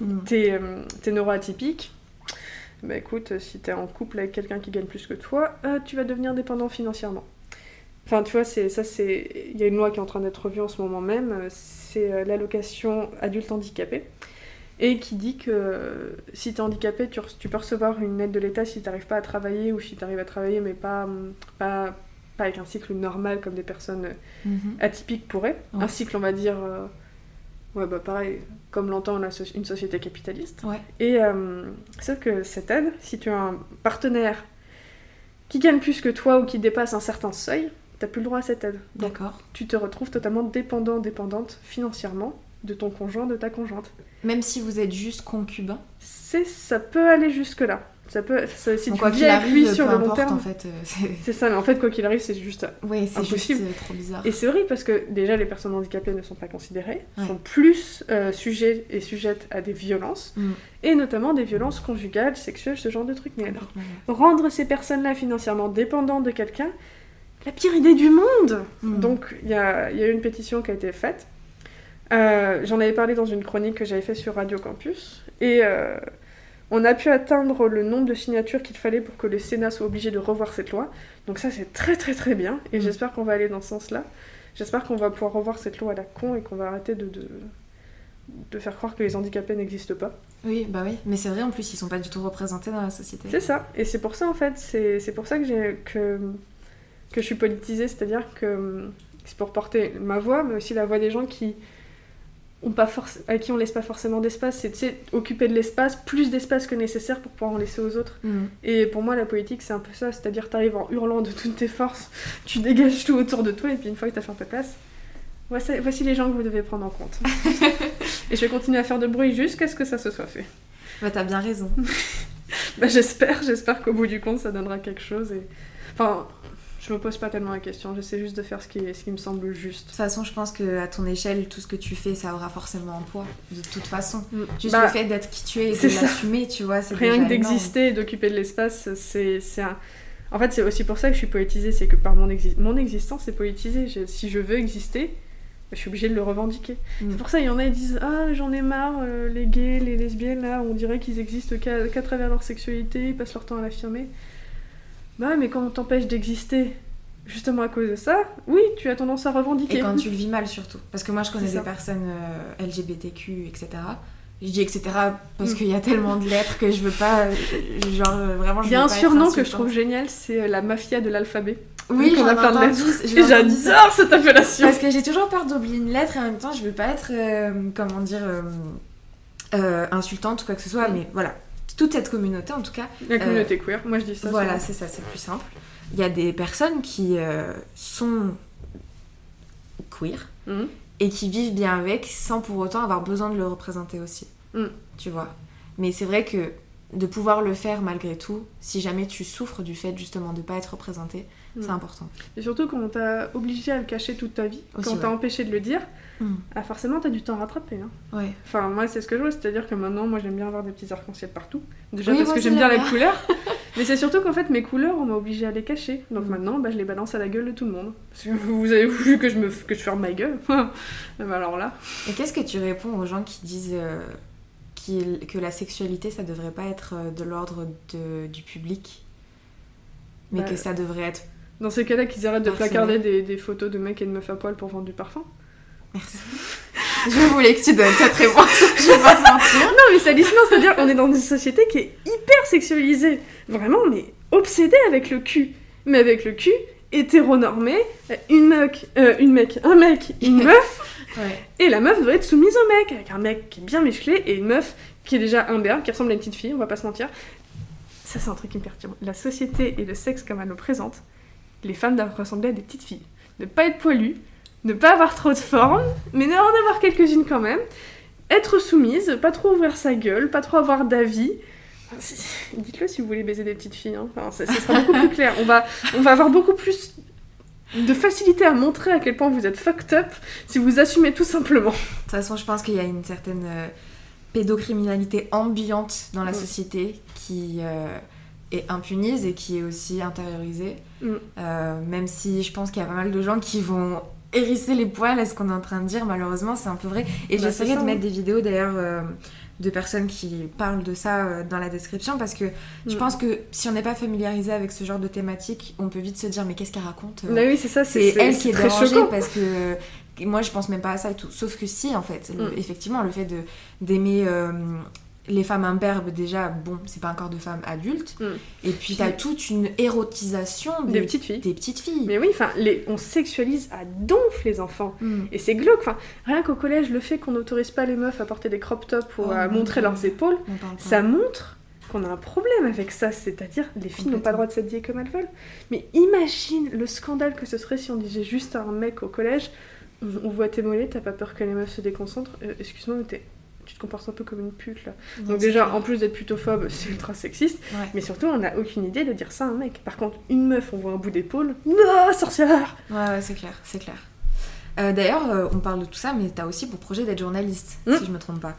Mm. T'es euh, t'es neuroatypique. Bah écoute, si t'es en couple avec quelqu'un qui gagne plus que toi, euh, tu vas devenir dépendant financièrement. Enfin, tu vois, c'est ça, c'est. Il y a une loi qui est en train d'être revue en ce moment même. euh, C'est l'allocation adulte handicapé. Et qui dit que si tu es handicapé, tu, peux recevoir une aide de l'État si tu n'arrives pas à travailler ou si tu arrives à travailler, mais pas, hum, pas, pas avec un cycle normal comme des personnes Mhm. atypiques pourraient. Ouais. Un cycle, on va dire. euh, ouais, bah pareil, comme l'entend une société capitaliste. Ouais. Et euh, sauf que cette aide, si tu as un partenaire qui gagne plus que toi ou qui dépasse un certain seuil, t'as plus le droit à cette aide. D'accord. tu te retrouves totalement dépendant, dépendante financièrement de ton conjoint, de ta conjointe. Même si vous êtes juste concubin. C'est, ça peut aller jusque là. Ça peut, ça- si Donc, tu quoi vis avec lui sur le long importe, terme, en fait. euh, c'est- ça. Mais en fait, quoi qu'il arrive, c'est juste Ouais, c'est juste Impossible. euh, trop bizarre. Et c'est horrible parce que déjà les personnes handicapées ne sont pas considérées, Ouais. sont plus euh, sujets et sujettes à des violences, Mm. et notamment des violences conjugales, sexuelles, ce genre de trucs. Mais alors, ouais. rendre ces personnes-là financièrement dépendantes de quelqu'un, la pire idée du monde Mm. Donc il y a, il y a eu une pétition qui a été faite. Euh, J'en avais parlé dans une chronique que j'avais faite sur Radio Campus, et euh, on a pu atteindre le nombre de signatures qu'il fallait pour que le Sénat soit obligé de revoir cette loi. Donc ça c'est très très très bien, et Mm. j'espère qu'on va aller dans ce sens-là. J'espère qu'on va pouvoir revoir cette loi à la con et qu'on va arrêter de, de, de faire croire que les handicapés n'existent pas. Oui, bah oui. Mais c'est vrai, en plus, ils sont pas du tout représentés dans la société. C'est ça, et c'est pour ça en fait, c'est pour ça que, que, que je suis politisée, c'est-à-dire que c'est pour porter ma voix, mais aussi la voix des gens qui ont pas à qui on laisse pas forcément d'espace, c'est occuper de l'espace, plus d'espace que nécessaire pour pouvoir en laisser aux autres. Mm. Et pour moi, la politique, c'est un peu ça, c'est-à-dire t'arrives en hurlant de toutes tes forces, tu dégages tout autour de toi, et puis une fois que t'as fait un peu de place, voici, voici les gens que vous devez prendre en compte. et je vais continuer à faire de bruit jusqu'à ce que ça se soit fait. Bah, t'as bien raison. Bah, j'espère, j'espère qu'au bout du compte, ça donnera quelque chose. Et... Enfin, je me pose pas tellement la question, j'essaie juste de faire ce qui, ce qui me semble De juste. toute façon, je pense que à ton échelle, tout ce que tu fais, ça aura forcément un poids. De toute façon. Mm. Juste Bah, le fait d'être qui tu es et c'est de l'assumer, tu vois, c'est Rien déjà que d'exister et d'occuper de l'espace, c'est un... En fait, c'est aussi pour ça que je suis politisée, c'est que par mon, exi- mon existence est politisée. Je- Si je veux exister, je suis obligée de le revendiquer. Mm. C'est pour ça, il y en a qui disent Ah, j'en ai marre, euh, les gays, les lesbiennes, là, on dirait qu'ils existent qu'à qu'à travers leur sexualité, ils passent leur temps à l'affirmer. Bah, mais quand on t'empêche d'exister, justement à cause de ça, oui, tu as tendance à revendiquer. Et quand tu le vis mal surtout. Parce que moi je connais des personnes euh, LGBTQ, etc. Je dis etc. parce Mm. qu'il y a tellement de lettres que je veux pas. euh, Genre euh, vraiment, je Il y a un surnom que je trouve génial, c'est la mafia de l'alphabet. Oui, j'en ai entendu, j'adore cette appellation. Parce que j'ai toujours peur d'oublier une lettre et en même temps je veux pas être, euh, comment dire, euh, euh, insultante ou quoi que ce soit, Mm. mais voilà. Toute cette communauté en tout cas, La communauté queer, moi je dis ça. voilà, c'est ça, c'est plus simple. Il y a des personnes qui euh, sont queer Mhm. et qui vivent bien avec sans pour autant avoir besoin de le représenter aussi. Mm. Tu vois. Mais c'est vrai que de pouvoir le faire malgré tout, si jamais tu souffres du fait justement de pas être représenté, Mm. c'est important. Et surtout quand on t'a obligé à le cacher toute ta vie, Aussi, quand on t'a ouais. empêché de le dire, Mm. ah, forcément t'as du temps à rattraper. hein. Ouais. Enfin, moi c'est ce que je vois, c'est-à-dire que maintenant, moi j'aime bien avoir des petits arcs-en-ciel partout. Déjà Oui, parce que j'aime bien j'aime la bien. couleur, mais c'est surtout qu'en fait mes couleurs, on m'a obligé à les cacher. Donc Mm. maintenant, bah, je les balance à la gueule de tout le monde. Parce que vous avez voulu que je, me, que je ferme ma gueule. Ah bah alors là. Et qu'est-ce que tu réponds aux gens qui disent euh, que la sexualité, ça devrait pas être euh, de l'ordre du public, mais Bah, que ça devrait être. Dans ces cas-là, qu'ils arrêtent de placarder des, des photos de mecs et de meufs à poil pour vendre du parfum. Merci. Je voulais que tu donnes cette réponse. Je vais pas te mentir. Non, mais c'est hallucinant, c'est-à-dire on est dans une société qui est hyper sexualisée. Vraiment, mais obsédée avec le cul. Mais avec le cul hétéronormé, euh, une mec, euh, une mec, un mec, une meuf, Ouais. et la meuf doit être soumise au mec, avec un mec qui est bien musclé et une meuf qui est déjà imberbe, qui ressemble à une petite fille, on va pas se mentir. Ça, c'est un truc qui me perturbe. La société et le sexe comme elle nous présente, les femmes doivent ressembler à des petites filles. Ne pas être poilues, ne pas avoir trop de forme, mais en avoir quelques-unes quand même. Être soumise, pas trop ouvrir sa gueule, pas trop avoir d'avis. Dites-le si vous voulez baiser des petites filles. hein. Enfin, ça, ça sera beaucoup plus clair. On va, on va avoir beaucoup plus de facilité à montrer à quel point vous êtes fucked up si vous assumez tout simplement. De toute façon, je pense qu'il y a une certaine euh, pédocriminalité ambiante dans la société qui euh, est impunise et qui est aussi intériorisée. Mm. Euh, même si je pense qu'il y a pas mal de gens qui vont hérisser les poils à ce qu'on est en train de dire, malheureusement, c'est un peu vrai. Et Bah, j'essaierai de mettre hein. des vidéos d'ailleurs euh, de personnes qui parlent de ça euh, dans la description parce que je Mm. pense que si on n'est pas familiarisé avec ce genre de thématique, on peut vite se dire mais qu'est-ce qu'elle raconte Bah oui, c'est ça, C'est elle qui est très dérangée choquant. parce que moi je pense même pas à ça et tout. Sauf que si en fait, le- Mm. effectivement, le fait de d'aimer euh, les femmes imberbes, déjà, bon, c'est pas encore de femmes adultes. Mm. Et puis t'as toute une érotisation Des petites filles. Des petites filles. Mais oui, enfin, on sexualise à donf les enfants. Mm. Et c'est glauque. Enfin, rien qu'au collège, le fait qu'on n'autorise pas les meufs à porter des crop tops ou Oh à mon montrer leurs épaules, ça montre qu'on a un problème avec ça. C'est-à-dire, les filles n'ont pas le droit de s'habiller comme elles veulent. Mais imagine le scandale que ce serait si on disait juste à un mec au collège on, on voit tes mollets, t'as pas peur que les meufs se déconcentrent Euh, Excuse-moi, mais t'es- tu te comportes un peu comme une pute là. Non, Donc déjà, en plus d'être putophobe, c'est ultra sexiste. Ouais. Mais surtout, on n'a aucune idée de dire ça à un mec. Par contre, une meuf, on voit un bout d'épaule. Non, sorcière Ouais, ouais, c'est clair, c'est clair. Euh, D'ailleurs, euh, on parle de tout ça, mais t'as aussi pour projet d'être journaliste, Mm. si je me trompe pas.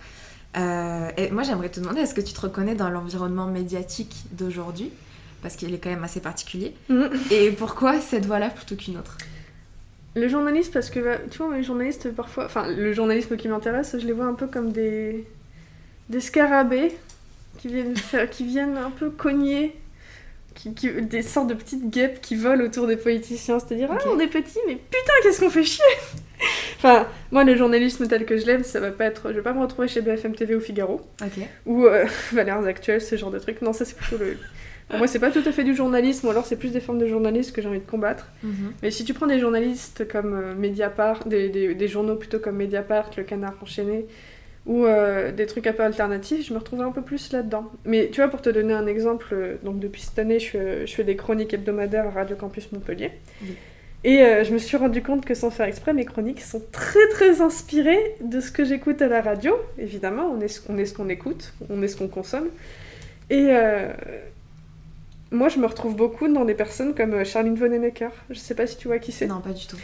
Euh, et moi, j'aimerais te demander, est-ce que tu te reconnais dans l'environnement médiatique d'aujourd'hui? Parce qu'il est quand même assez particulier. Mm. Et pourquoi cette voie-là plutôt qu'une autre? Le journaliste, parce que tu vois, les journalistes parfois, enfin, le journalisme qui m'intéresse, je les vois un peu comme des, des scarabées qui viennent, faire, qui viennent un peu cogner, qui, qui- des sortes de petites guêpes qui volent autour des politiciens. C'est-à-dire, ah, on est petits, mais putain, qu'est-ce qu'on fait chier Enfin, moi, le journalisme tel que je l'aime, ça va pas être. Je vais pas me retrouver chez BFM TV ou Figaro, Ok. ou euh, Valeurs Actuelles, ce genre de trucs. Non, ça, c'est plutôt le. Moi, c'est pas tout à fait du journalisme, ou alors c'est plus des formes de journalisme que j'ai envie de combattre. Mhm. Mais si tu prends des journalistes comme euh, Mediapart, des, des- des journaux plutôt comme Mediapart, Le Canard enchaîné, ou euh, des trucs un peu alternatifs, je me retrouve un peu plus là-dedans. Mais tu vois, pour te donner un exemple, euh, donc depuis cette année, je fais, je fais des chroniques hebdomadaires à Radio Campus Montpellier. Et euh, je me suis rendu compte que sans faire exprès, mes chroniques sont très très inspirées de ce que j'écoute à la radio. Évidemment, on est ce, on est ce qu'on écoute, on est ce qu'on consomme. Et euh, moi, je me retrouve beaucoup dans des personnes comme euh, Charline Vonnenecker. Je sais pas si tu vois qui c'est. Non, pas du tout.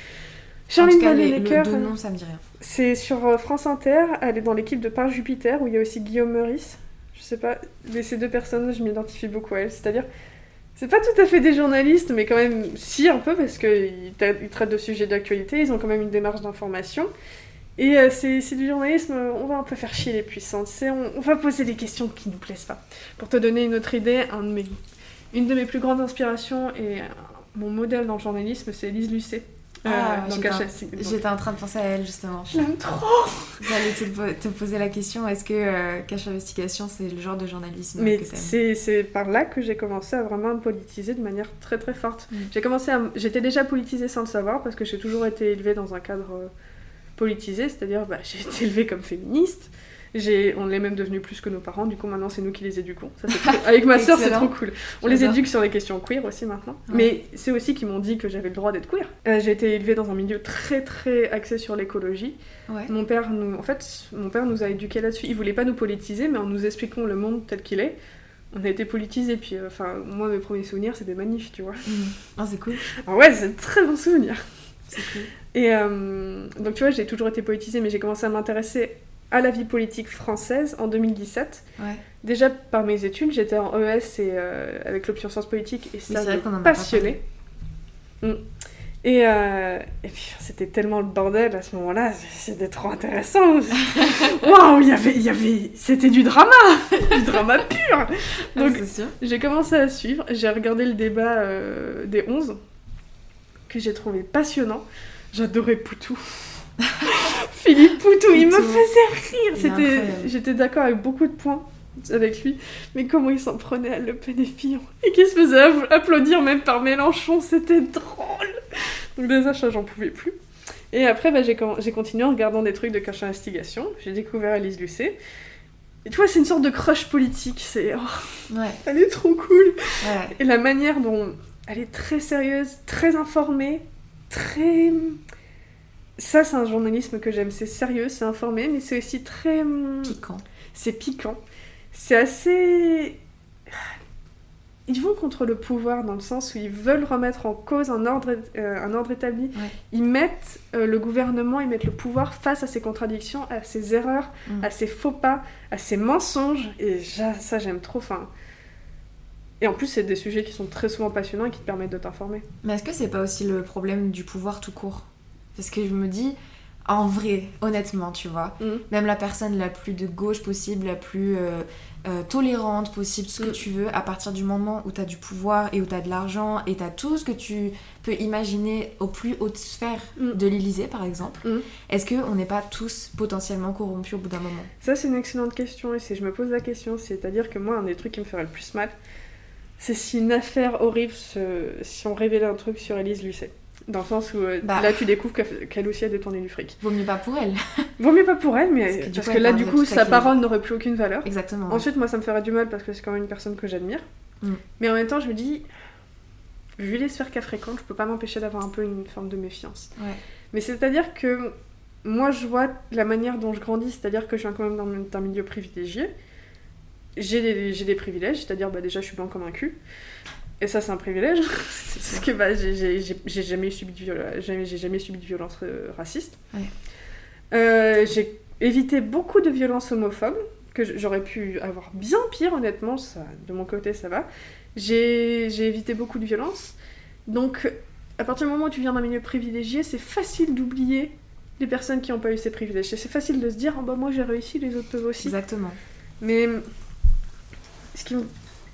Charline Vonnenecker, le, de nom, ça me dit rien. c'est sur euh, France Inter. Elle est dans l'équipe de Par Jupiter où il y a aussi Guillaume Meurice. Je sais pas, mais ces deux personnes, je m'identifie beaucoup à elles. C'est-à-dire, c'est pas tout à fait des journalistes, mais quand même, si un peu, parce qu'ils traitent de sujets d'actualité, ils ont quand même une démarche d'information. Et euh, c'est du journalisme, euh, on va un peu faire chier les puissants, on, on va poser des questions qui nous plaisent pas. Pour te donner une autre idée, un de mes, une de mes plus grandes inspirations et mon modèle dans le journalisme, c'est Lise Lucet. euh, Ah, j'étais en- train de penser à elle, justement. Je l'aime trop J'allais te, te poser la question, est-ce que euh, Cache Investigation, c'est le genre de journalisme Mais c'est c'est par là que j'ai commencé à vraiment me politiser de manière très très forte. Mm. J'ai commencé à... J'étais déjà politisée sans le savoir parce que j'ai toujours été élevée dans un cadre euh, politisé, c'est-à-dire bah, j'ai été élevée comme féministe. On est même devenus plus que nos parents, du coup maintenant c'est nous qui les éduquons. Ça, c'est trop- Avec ma soeur c'est trop cool. On les éduque sur les questions queer aussi maintenant. Ouais. Mais c'est aussi qu'ils m'ont dit que j'avais le droit d'être queer. Euh, j'ai été élevée dans un milieu très très axé sur l'écologie. Ouais. Mon père, nous, en fait, mon père nous a éduqués là-dessus. Il voulait pas nous politiser, mais en nous expliquant le monde tel qu'il est, on a été politisés. Puis, euh, enfin, moi, mes premiers souvenirs, c'est des manifs, tu vois. Mhm. Ah, c'est cool. Ah ouais, c'est très bons souvenirs. C'est cool. Et euh, donc, tu vois, j'ai toujours été politisée, mais j'ai commencé à m'intéresser à la vie politique française en 2017. Ouais. Déjà par mes études, j'étais en ES et euh, avec l'option sciences politiques, et ça m'a passionné. Mm. Et, euh, et puis c'était tellement le bordel à ce moment-là, c'était trop intéressant. Waouh, il y avait, il y avait, c'était du drama, du drama pur. Ah, Donc j'ai commencé à suivre, j'ai regardé le débat euh, des 11 que j'ai trouvé passionnant. J'adorais Poutou. Philippe Poutou, il me faisait rire. J'étais d'accord avec beaucoup de points avec lui, mais comment il s'en prenait à Le Pen et Fillon et qu'il se faisait app- applaudir même par Mélenchon, c'était drôle. Donc déjà ça j'en pouvais plus. Et après bah, j'ai, continué en regardant des trucs de cache investigation. J'ai découvert Alice Lucet. Et tu vois, c'est une sorte de crush politique. C'est, oh, Ouais. elle est trop cool. ouais. Et la manière dont elle est très sérieuse, très informée, très. Ça, c'est un journalisme que j'aime. C'est sérieux, c'est informé, mais c'est aussi très. hum, Piquant. C'est piquant. C'est assez. Ils vont contre le pouvoir dans le sens où ils veulent remettre en cause un ordre, euh, un ordre établi. Ouais. Ils mettent euh, le gouvernement, ils mettent le pouvoir face à ses contradictions, à ses erreurs, Mm. à ses faux pas, à ses mensonges. Et ça, j'aime trop. Enfin, et en plus, c'est des sujets qui sont très souvent passionnants et qui te permettent de t'informer. Mais est-ce que c'est pas aussi le problème du pouvoir tout court? Parce que je me dis, en vrai, honnêtement, tu vois, Mm. même la personne la plus de gauche possible, la plus euh, euh, tolérante possible, ce que Mm. tu veux, à partir du moment où tu as du pouvoir et où tu as de l'argent et tu as tout ce que tu peux imaginer aux plus hautes sphères Mm. de l'Élysée, par exemple, Mm. est-ce qu'on n'est pas tous potentiellement corrompus au bout d'un moment? Ça, c'est une excellente question. Et si je me pose la question, c'est-à-dire que moi, un des trucs qui me ferait le plus mal, c'est si une affaire horrible, se- si on révélait un truc sur Elise Lucet. Dans le sens où euh, Bah. là, tu découvres qu'elle aussi a détourné du fric. Vaut mieux pas pour elle. Vaut mieux pas pour elle, mais Parce parce que que, coup, elle là, du coup, sa parole n'aurait plus aucune valeur. Exactement. Ensuite, moi, ça me ferait du mal parce que c'est quand même une personne que j'admire. Mm. Mais en même temps, je me dis, vu les sphères qu'elle fréquente, je peux pas m'empêcher d'avoir un peu une forme de méfiance. Ouais. Mais c'est-à-dire que moi, je vois la manière dont je grandis, c'est-à-dire que je viens quand même d'un- d'un milieu privilégié. J'ai des, j'ai des privilèges, c'est-à-dire bah, déjà, je suis blanc comme un cul. Et ça, c'est un privilège. Parce que bah, j'ai- jamais, subi de viol- jamais, j'ai jamais subi de violence euh, raciste. Ouais. Euh, j'ai évité beaucoup de violences homophobes, que j'aurais pu avoir bien pire, honnêtement. Ça, de mon côté, ça va. J'ai évité beaucoup de violences. Donc, à partir du moment où tu viens d'un milieu privilégié, c'est facile d'oublier les personnes qui n'ont pas eu ces privilèges. C'est facile de se dire, oh, bah, moi j'ai réussi, les autres peuvent aussi. Exactement. Mais ce, qui me-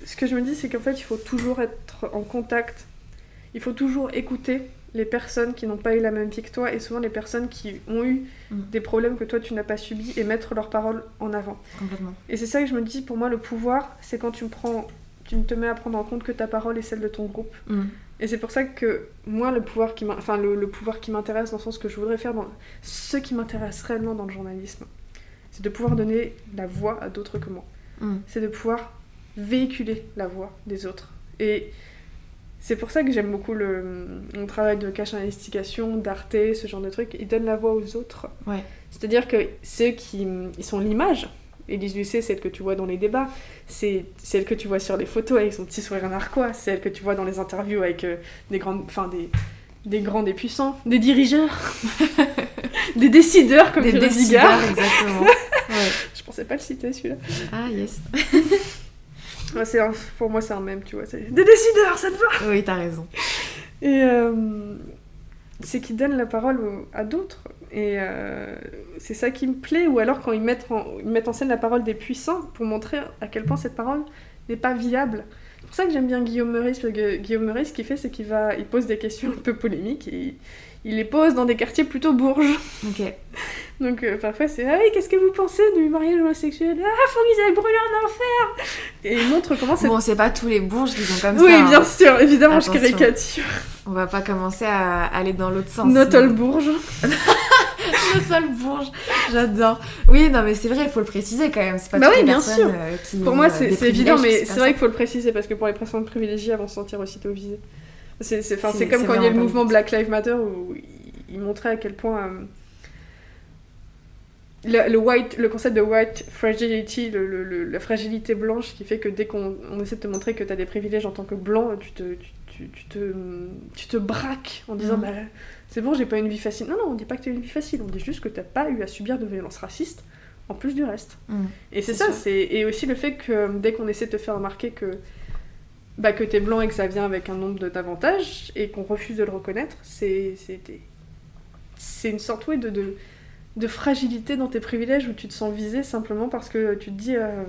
ce que je me dis, c'est qu'en fait, il faut toujours être en contact. Il faut toujours écouter les personnes qui n'ont pas eu la même vie que toi et souvent les personnes qui ont eu Mm. des problèmes que toi tu n'as pas subis et mettre leurs paroles en avant. Complètement. Et c'est ça que je me dis, pour moi, le pouvoir, c'est quand tu me prends, tu te mets à prendre en compte que ta parole est celle de ton groupe. Mm. Et c'est pour ça que moi, le pouvoir qui enfin, le, le pouvoir qui m'intéresse dans le sens que je voudrais faire, dans... ce qui m'intéresse réellement dans le journalisme, c'est de pouvoir donner la voix à d'autres que moi. Mm. C'est de pouvoir véhiculer la voix des autres. Et c'est pour ça que j'aime beaucoup le, mon travail de cache investigation, d'Arte, ce genre de trucs. Ils donnent la voix aux autres. Ouais. C'est-à-dire que ceux qui ils sont l'image. Élise Lucet, celle que tu vois dans les débats, c'est celle que tu vois sur les photos avec son petit sourire narquois, celle que tu vois dans les interviews avec euh, des grandes, enfin des, des grands, des puissants, des dirigeurs, des décideurs comme Des décideurs, exactement. ouais. Je pensais pas le citer celui-là. Ah, yes. Ouais, c'est un- pour moi c'est un même, tu vois. Des décideurs, ça te va Oui, t'as raison. Et euh, c'est qu'ils donnent la parole au- à d'autres. Et euh, c'est ça qui me plaît. Ou alors quand ils mettent, en, ils mettent en scène la parole des puissants pour montrer à quel point cette parole n'est pas viable. C'est pour ça que j'aime bien Guillaume Meurice. Parce que Guillaume Meurice, ce qu'il fait, c'est qu'il va, il pose des questions un peu polémiques et il, les pose dans des quartiers plutôt bourges. Ok. Donc euh, parfois c'est Ah oui, qu'est-ce que vous pensez du mariage homosexuel? Ah, faut qu'ils aillent brûler en enfer Et il montre comment c'est. Bon, c'est pas tous les bourges qui sont comme oui, ça. hein. bien sûr, évidemment, Attention. je caricature. On va pas commencer à aller dans l'autre sens. Not sinon. all bourges. Not all bourges. J'adore. Oui, non, mais c'est vrai, il faut le préciser quand même. C'est pas Bah toutes oui, les bien sûr. euh, qui Pour moi, euh, c'est évident, mais c'est vrai qu'il faut le préciser parce que pour les personnes privilégiées, elles vont se sentir aussitôt visées. C'est comme quand il y a le mouvement. Black Lives Matter où il- montrait à quel point euh, le, le white, le concept de white fragility, le- le- le- la fragilité blanche qui fait que dès qu'on on essaie de te montrer que tu as des privilèges en tant que blanc, tu te, tu, tu- tu te, tu te braques en disant Mhm. bah, c'est bon, j'ai pas une vie facile. Non, non, on dit pas que tu as une vie facile, on dit juste que t'as pas eu à subir de violence raciste en plus du reste. Mm. Et c'est ça, c'est et aussi le fait que dès qu'on essaie de te faire remarquer que bah que t'es blanc et que ça vient avec un nombre de- d'avantages et qu'on refuse de le reconnaître, c'est c'est une sorte de, de de fragilité dans tes privilèges où tu te sens visé simplement parce que tu te dis euh,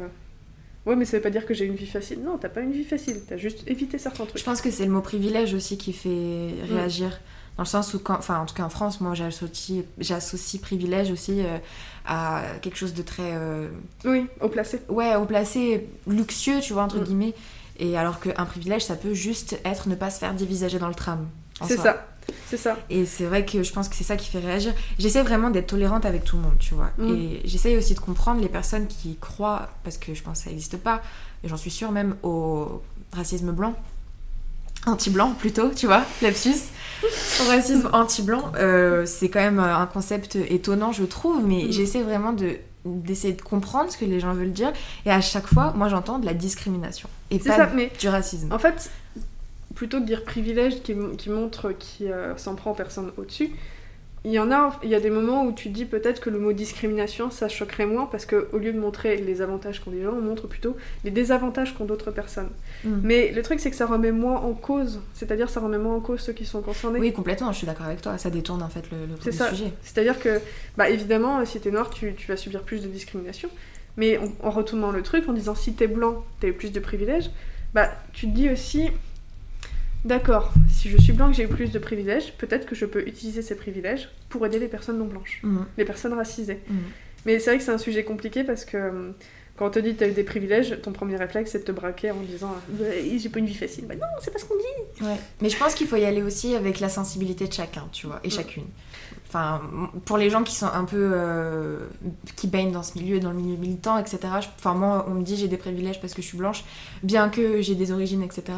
ouais mais ça veut pas dire que j'ai une vie facile. Non, t'as pas une vie facile, t'as juste évité certains Je trucs. pense que c'est le mot privilège aussi qui fait réagir. Dans le sens où, quand, enfin, en tout cas en France, moi j'associe, j'associe privilège aussi euh, à quelque chose de très. euh, Oui, au placé. ouais, au placé, luxueux, tu vois, entre Mm. guillemets. Et alors qu'un privilège, ça peut juste être ne pas se faire dévisager dans le tram. C'est ça. C'est ça. Et c'est vrai que je pense que c'est ça qui fait réagir. J'essaie vraiment d'être tolérante avec tout le monde, tu vois. Mm. Et j'essaie aussi de comprendre les personnes qui croient, parce que je pense que ça n'existe pas, et j'en suis sûre même au racisme blanc. Anti-blanc plutôt, tu vois, lapsus. Au racisme anti-blanc, euh, c'est quand même un concept étonnant, je trouve, mais Mm. j'essaie vraiment de d'essayer de comprendre ce que les gens veulent dire et à chaque fois moi j'entends de la discrimination. Et pas ça, mais du racisme. En fait, plutôt que dire privilège qui, qui montre qui euh, s'en prend personne au-dessus, il y en a, il y a des moments où tu dis peut-être que le mot discrimination, ça choquerait moins parce qu'au lieu de montrer les avantages qu'ont des gens, on montre plutôt les désavantages qu'ont d'autres personnes. Mm. Mais le truc, c'est que ça remet moins en cause, c'est-à-dire ça remet moins en cause ceux qui sont concernés. Oui, complètement, je suis d'accord avec toi, ça détourne en fait le, le, sujet. C'est-à-dire que, bah évidemment, si t'es noir, tu, tu, vas subir plus de discrimination, mais en, retournant le truc, en disant si t'es blanc, t'as eu plus de privilèges, bah tu te dis aussi D'accord, si je suis blanc j'ai plus de privilèges, peut-être que je peux utiliser ces privilèges pour aider les personnes non blanches, mhm. les personnes racisées. Mhm. Mais c'est vrai que c'est un sujet compliqué parce que euh, quand on te dit que tu as eu des privilèges, ton premier réflexe c'est de te braquer en disant bah, j'ai pas une vie facile. Bah non, c'est pas ce qu'on dit. Ouais. Mais je pense qu'il faut y aller aussi avec la sensibilité de chacun, tu vois, et chacune. Enfin, pour les gens qui sont un peu. Euh, qui baignent dans ce milieu, dans le milieu militant, etc. Enfin, moi, on me dit j'ai des privilèges parce que je suis blanche, bien que j'ai des origines, etc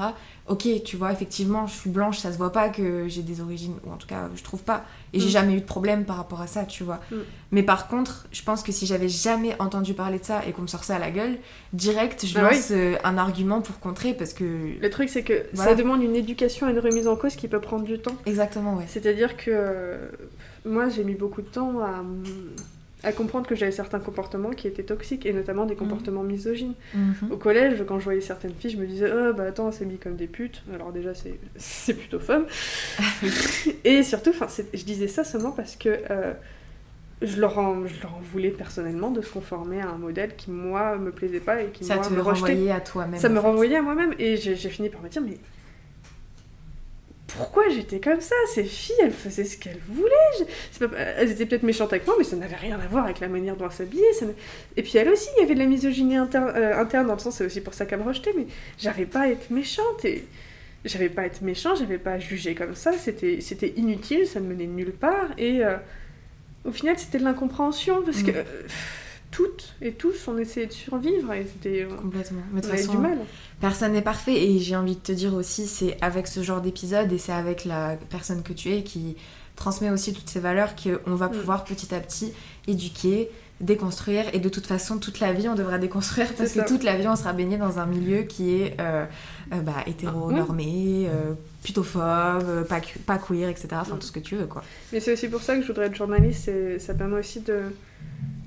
ok, tu vois, effectivement, je suis blanche, ça se voit pas que j'ai des origines, ou en tout cas, je trouve pas. Et j'ai mm. jamais eu de problème par rapport à ça, tu vois. Mm. Mais par contre, je pense que si j'avais jamais entendu parler de ça et qu'on me sort ça à la gueule, direct, je ah lance euh, un argument pour contrer parce que. Le truc, c'est que ça demande une éducation et une remise en cause qui peut prendre du temps. Exactement, ouais. C'est-à-dire que moi, j'ai mis beaucoup de temps à à comprendre que j'avais certains comportements qui étaient toxiques, et notamment des mhm. comportements misogynes. Mhm. Au collège, quand je voyais certaines filles, je me disais, oh bah attends, c'est mis comme des putes. Alors déjà, c'est plutôt femme. et surtout, je disais ça seulement parce que euh, je, leur en, je leur voulais personnellement de se conformer à un modèle qui, moi, me plaisait pas et qui, ça moi, te me renvoyait à toi-même. Ça me renvoyait à moi-même, et j'ai fini par me dire, mais pourquoi j'étais comme ça? Ces filles, elles faisaient ce qu'elles voulaient. Elles étaient peut-être méchantes avec moi, mais ça n'avait rien à voir avec la manière dont elles s'habillaient. Et puis elle aussi, il y avait de la misogynie euh, interne, dans le sens, c'est aussi pour ça qu'elle me rejetait, mais j'avais pas à être méchante. Et j'avais pas à être méchante, j'avais pas à juger comme ça. C'était inutile, ça ne menait nulle part. Et euh, au final, c'était de l'incompréhension, parce que... Mm. Euh, toutes et tous, on essayait de survivre et c'était. Euh, Complètement. Mais de toute du mal. Personne n'est parfait et j'ai envie de te dire aussi, c'est avec ce genre d'épisode et c'est avec la personne que tu es qui transmet aussi toutes ces valeurs qu'on va mm. pouvoir petit à petit éduquer, déconstruire et de toute façon toute la vie on devra déconstruire parce que toute la vie on sera baigné dans un milieu qui est euh, euh, bah, hétéronormé, ah, plutôt phobe, pas, pas queer, etc. Enfin mm. tout ce que tu veux quoi. Mais c'est aussi pour ça que je voudrais être journaliste, et ça permet aussi de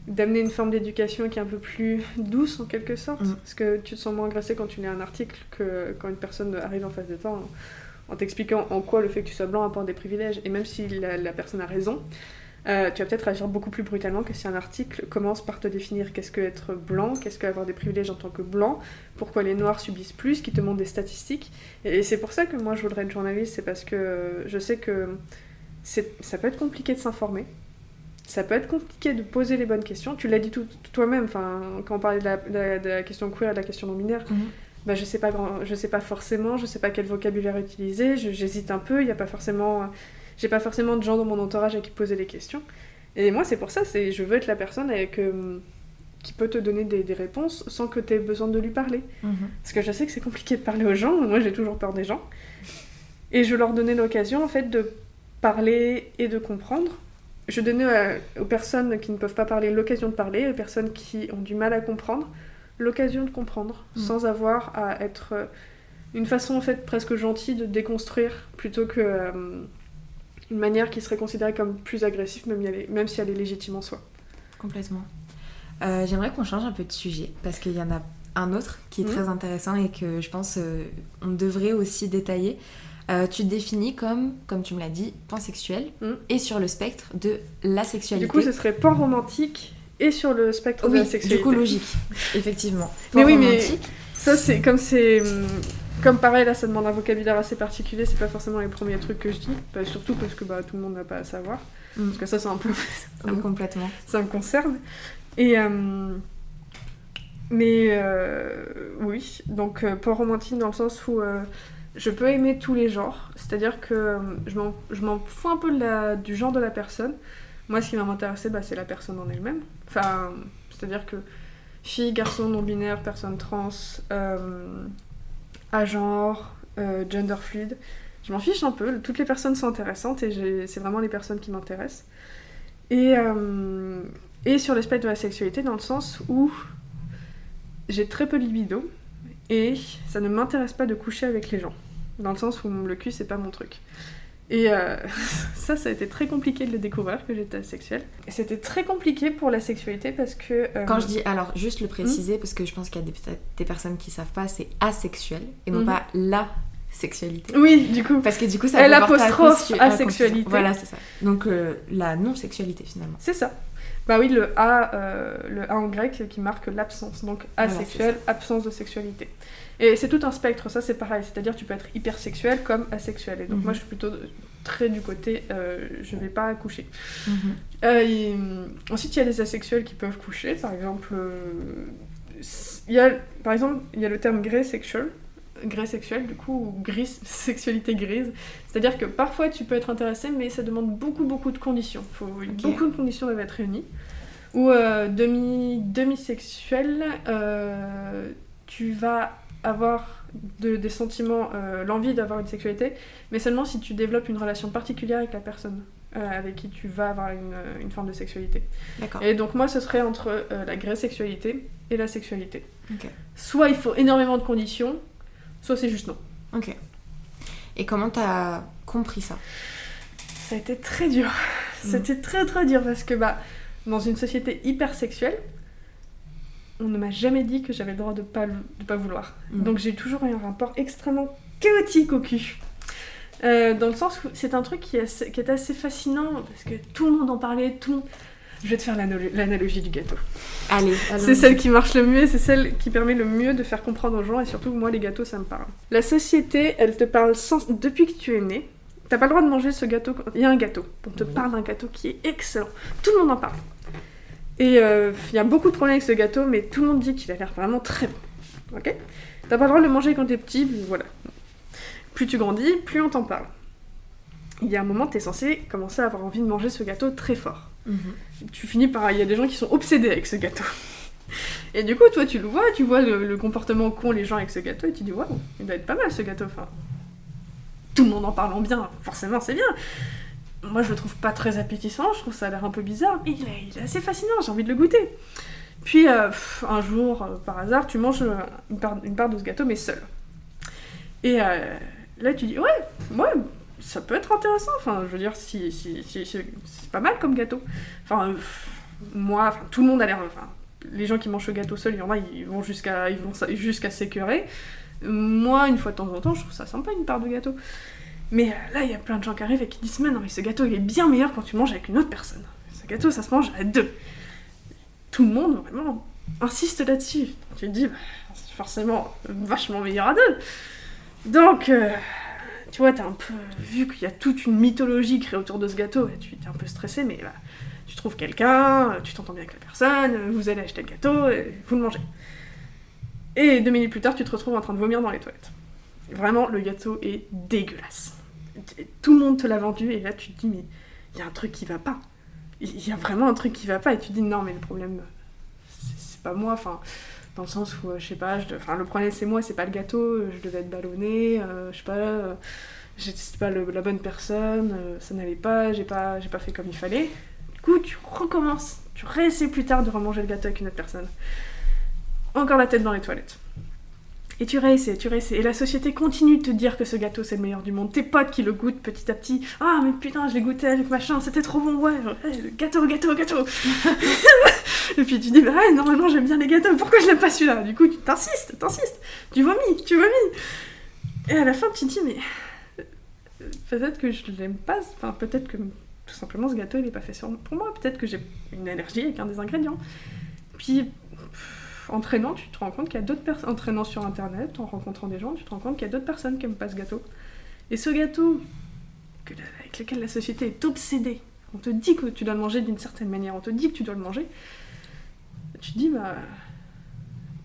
d'amener une forme d'éducation qui est un peu plus douce en quelque sorte. Mm. Parce que tu te sens moins agressé quand tu lis un article que quand une personne arrive en face de toi en, t'expliquant en quoi le fait que tu sois blanc apporte des privilèges. Et même si la, personne a raison, euh, tu vas peut-être agir beaucoup plus brutalement que si un article commence par te définir qu'est-ce que être blanc, qu'est-ce que avoir des privilèges en tant que blanc, pourquoi les noirs subissent plus, qui te montre des statistiques. Et, c'est pour ça que moi je voudrais être journaliste, c'est parce que je sais que ça peut être compliqué de s'informer ça peut être compliqué de poser les bonnes questions. Tu l'as dit tout, toi-même, quand on parlait de la, question queer et de la question non binaire, mhm. bah, je sais pas je sais pas forcément, je sais pas quel vocabulaire utiliser, j'hésite un peu, il y a pas forcément, j'ai pas forcément de gens dans mon entourage à qui poser les questions. Et moi, c'est pour ça, c'est, je veux être la personne avec, euh, qui peut te donner des, réponses sans que tu aies besoin de lui parler. Mhm. Parce que je sais que c'est compliqué de parler aux gens, moi j'ai toujours peur des gens. Et je leur donnais l'occasion, en fait, de parler et de comprendre je donnais aux personnes qui ne peuvent pas parler l'occasion de parler, aux personnes qui ont du mal à comprendre, l'occasion de comprendre, mm. sans avoir à être euh, une façon en fait presque gentille de déconstruire plutôt que euh, une manière qui serait considérée comme plus agressive, même, même si elle est légitime en soi. Complètement. Euh, j'aimerais qu'on change un peu de sujet parce qu'il y en a un autre qui est mm. très intéressant et que je pense on devrait aussi détailler. Euh, tu te définis comme, comme tu me l'as dit, pansexuel mm. et sur le spectre de la sexualité. Du coup, ce serait pan romantique et sur le spectre de la sexualité. Du coup, logique, effectivement. mais oui, mais ça, c'est comme c'est. Mm, comme pareil, là, ça demande un vocabulaire assez particulier, c'est pas forcément les premiers trucs que je dis, bah, surtout parce que bah, tout le monde n'a pas à savoir. Mm. Parce que ça, c'est un peu. oui, complètement. Ça me concerne. Et. Euh, mais euh, oui, donc pan romantique dans le sens où je peux aimer tous les genres, c'est-à-dire que euh, je m'en fous un peu du genre de la personne. Moi, ce qui va m'intéresser, bah, c'est la personne en elle-même. Enfin, c'est-à-dire que fille, garçon, non-binaire, personne trans, euh, à genre, euh, gender fluide, je m'en fiche un peu. Toutes les personnes sont intéressantes et c'est vraiment les personnes qui m'intéressent. Et, et sur l'aspect de la sexualité, dans le sens où j'ai très peu de libido et ça ne m'intéresse pas de coucher avec les gens dans le sens où le cul c'est pas mon truc. Et euh, ça, ça a été très compliqué de le découvrir que j'étais asexuelle. C'était très compliqué pour la sexualité parce que. euh, Quand je dis, alors juste le préciser, parce que je pense qu'il y a des, des personnes qui savent pas, c'est asexuel et non Mhm. pas la sexualité. Oui, du coup. Parce que du coup, ça porter à à. Voilà, c'est ça. Donc euh, la non-sexualité finalement. C'est ça. Bah oui, le A, le A en grec qui marque l'absence. Donc Voilà, asexuel, absence de sexualité. Et c'est tout un spectre, ça c'est pareil. C'est-à-dire tu peux être hypersexuel comme asexuel. Et donc Mhm. moi je suis plutôt très du côté euh, je vais pas coucher. Mhm. Euh, et, ensuite, il y a des asexuels qui peuvent coucher. Par exemple, euh, il y a, par exemple, il y a le terme grey sexual, grey sexuel, du coup, ou gris, sexualité grise. C'est-à-dire que parfois, tu peux être intéressé, mais ça demande beaucoup, beaucoup de conditions. Faut, Beaucoup de conditions doivent être réunies. Ou euh, demi, demi-sexuel, euh, tu vas avoir de- des sentiments, euh, l'envie d'avoir une sexualité, mais seulement si tu développes une relation particulière avec la personne euh, avec qui tu vas avoir une, une forme de sexualité. Et donc moi, ce serait entre euh, la graisse sexualité et la sexualité. Soit il faut énormément de conditions, soit c'est juste non. Ok. Et comment t'as compris ça? Ça a été très dur. C'était très très dur parce que bah, dans une société hyper sexuelle, on ne m'a jamais dit que j'avais le droit de pas, de pas vouloir. Mm. Donc j'ai toujours eu un rapport extrêmement chaotique au cul. Euh, dans le sens où c'est un truc qui est, assez, qui est assez fascinant parce que tout le monde en parlait, tout le monde... Je vais te faire l'analo- l'analogie du gâteau. Allez, C'est celle qui marche le mieux, c'est celle qui permet le mieux de faire comprendre aux gens, et surtout moi les gâteaux ça me parle. La société, elle te parle sans... depuis que tu es né. T'as pas le droit de manger ce gâteau. quand- Il y a un gâteau. On te parle d'un gâteau qui est excellent. Tout le monde en parle. Et euh, il y a beaucoup de problèmes avec ce gâteau, mais tout le monde dit qu'il a l'air vraiment très bon. Ok? T'as pas le droit de le manger quand t'es petit, voilà. Plus tu grandis, plus on t'en parle. Il y a un moment, t'es censé commencer à avoir envie de manger ce gâteau très fort Mhm. tu finis par. Il y a des gens qui sont obsédés avec ce gâteau. Et du coup, toi, tu le vois, tu vois le, le comportement qu'ont les gens avec ce gâteau, et tu dis, waouh, il doit être pas mal ce gâteau. Enfin, tout le monde en parlant bien, forcément, c'est bien. Moi, je le trouve pas très appétissant, je trouve ça a l'air un peu bizarre, mais il est, assez fascinant, j'ai envie de le goûter. Puis, euh, un jour, euh, par hasard, tu manges euh, une part, une part de ce gâteau, mais seul. Et là, tu dis, ouais, ouais, ça peut être intéressant. Enfin, je veux dire, c'est pas mal comme gâteau. Enfin, moi, tout le monde a l'air. Enfin, les gens qui mangent le gâteau seul, il y en a, ils vont jusqu'à jusqu'à s'écœurer. Moi, une fois de temps en temps, je trouve ça sympa une part de gâteau. Mais euh, là, il y a plein de gens qui arrivent et qui disent Mais non, mais ce gâteau, il est bien meilleur quand tu manges avec une autre personne. Ce gâteau, ça se mange à deux. Tout le monde, vraiment, insiste là-dessus. Tu te dis bah, C'est forcément vachement meilleur à deux. Donc, euh, tu vois, t'as un peu vu qu'il y a toute une mythologie créée autour de ce gâteau, et tu es un peu stressé, mais bah, tu trouves quelqu'un, euh, tu t'entends bien avec la personne, vous allez acheter le gâteau, et vous le mangez. Et deux minutes plus tard, tu te retrouves en train de vomir dans les toilettes. Vraiment, le gâteau est dégueulasse. Tout le monde te l'a vendu, et là tu te dis, mais il y a un truc qui va pas. Il y a vraiment un truc qui va pas, et tu te dis, non, mais le problème, c'est pas moi, enfin, dans le sens où, euh, je sais pas, enfin, le problème c'est moi, c'est pas le gâteau, euh, je devais être ballonné, euh, je sais pas, j'étais pas la bonne personne, ça n'allait pas, j'ai pas, j'ai pas fait comme il fallait. Du coup, tu recommences, tu réessayes plus tard de remanger le gâteau avec une autre personne. Encore la tête dans les toilettes. Et tu réessayes, tu réessayes. Et la société continue de te dire que ce gâteau c'est le meilleur du monde. Tes potes qui le goûtent petit à petit. Ah, mais putain, je l'ai goûté avec machin, c'était trop bon, ouais, gâteau, gâteau, gâteau. Et puis tu dis, bah ouais, normalement j'aime bien les gâteaux, pourquoi je l'aime pas celui-là? Du coup, tu t'insistes, t'insistes, tu vomis, tu vomis. Et à la fin, tu te dis, mais euh, peut-être que je l'aime pas, enfin peut-être que tout simplement ce gâteau il est pas fait pour moi, peut-être que j'ai une allergie avec un des ingrédients. Puis pff, entraînant, tu te rends compte qu'il y a d'autres personnes, entraînant sur internet, en rencontrant des gens, tu te rends compte qu'il y a d'autres personnes qui aiment pas ce gâteau. Et ce gâteau avec lequel la société est obsédée, on te dit que tu dois le manger d'une certaine manière, on te dit que tu dois le manger, tu te dis, bah,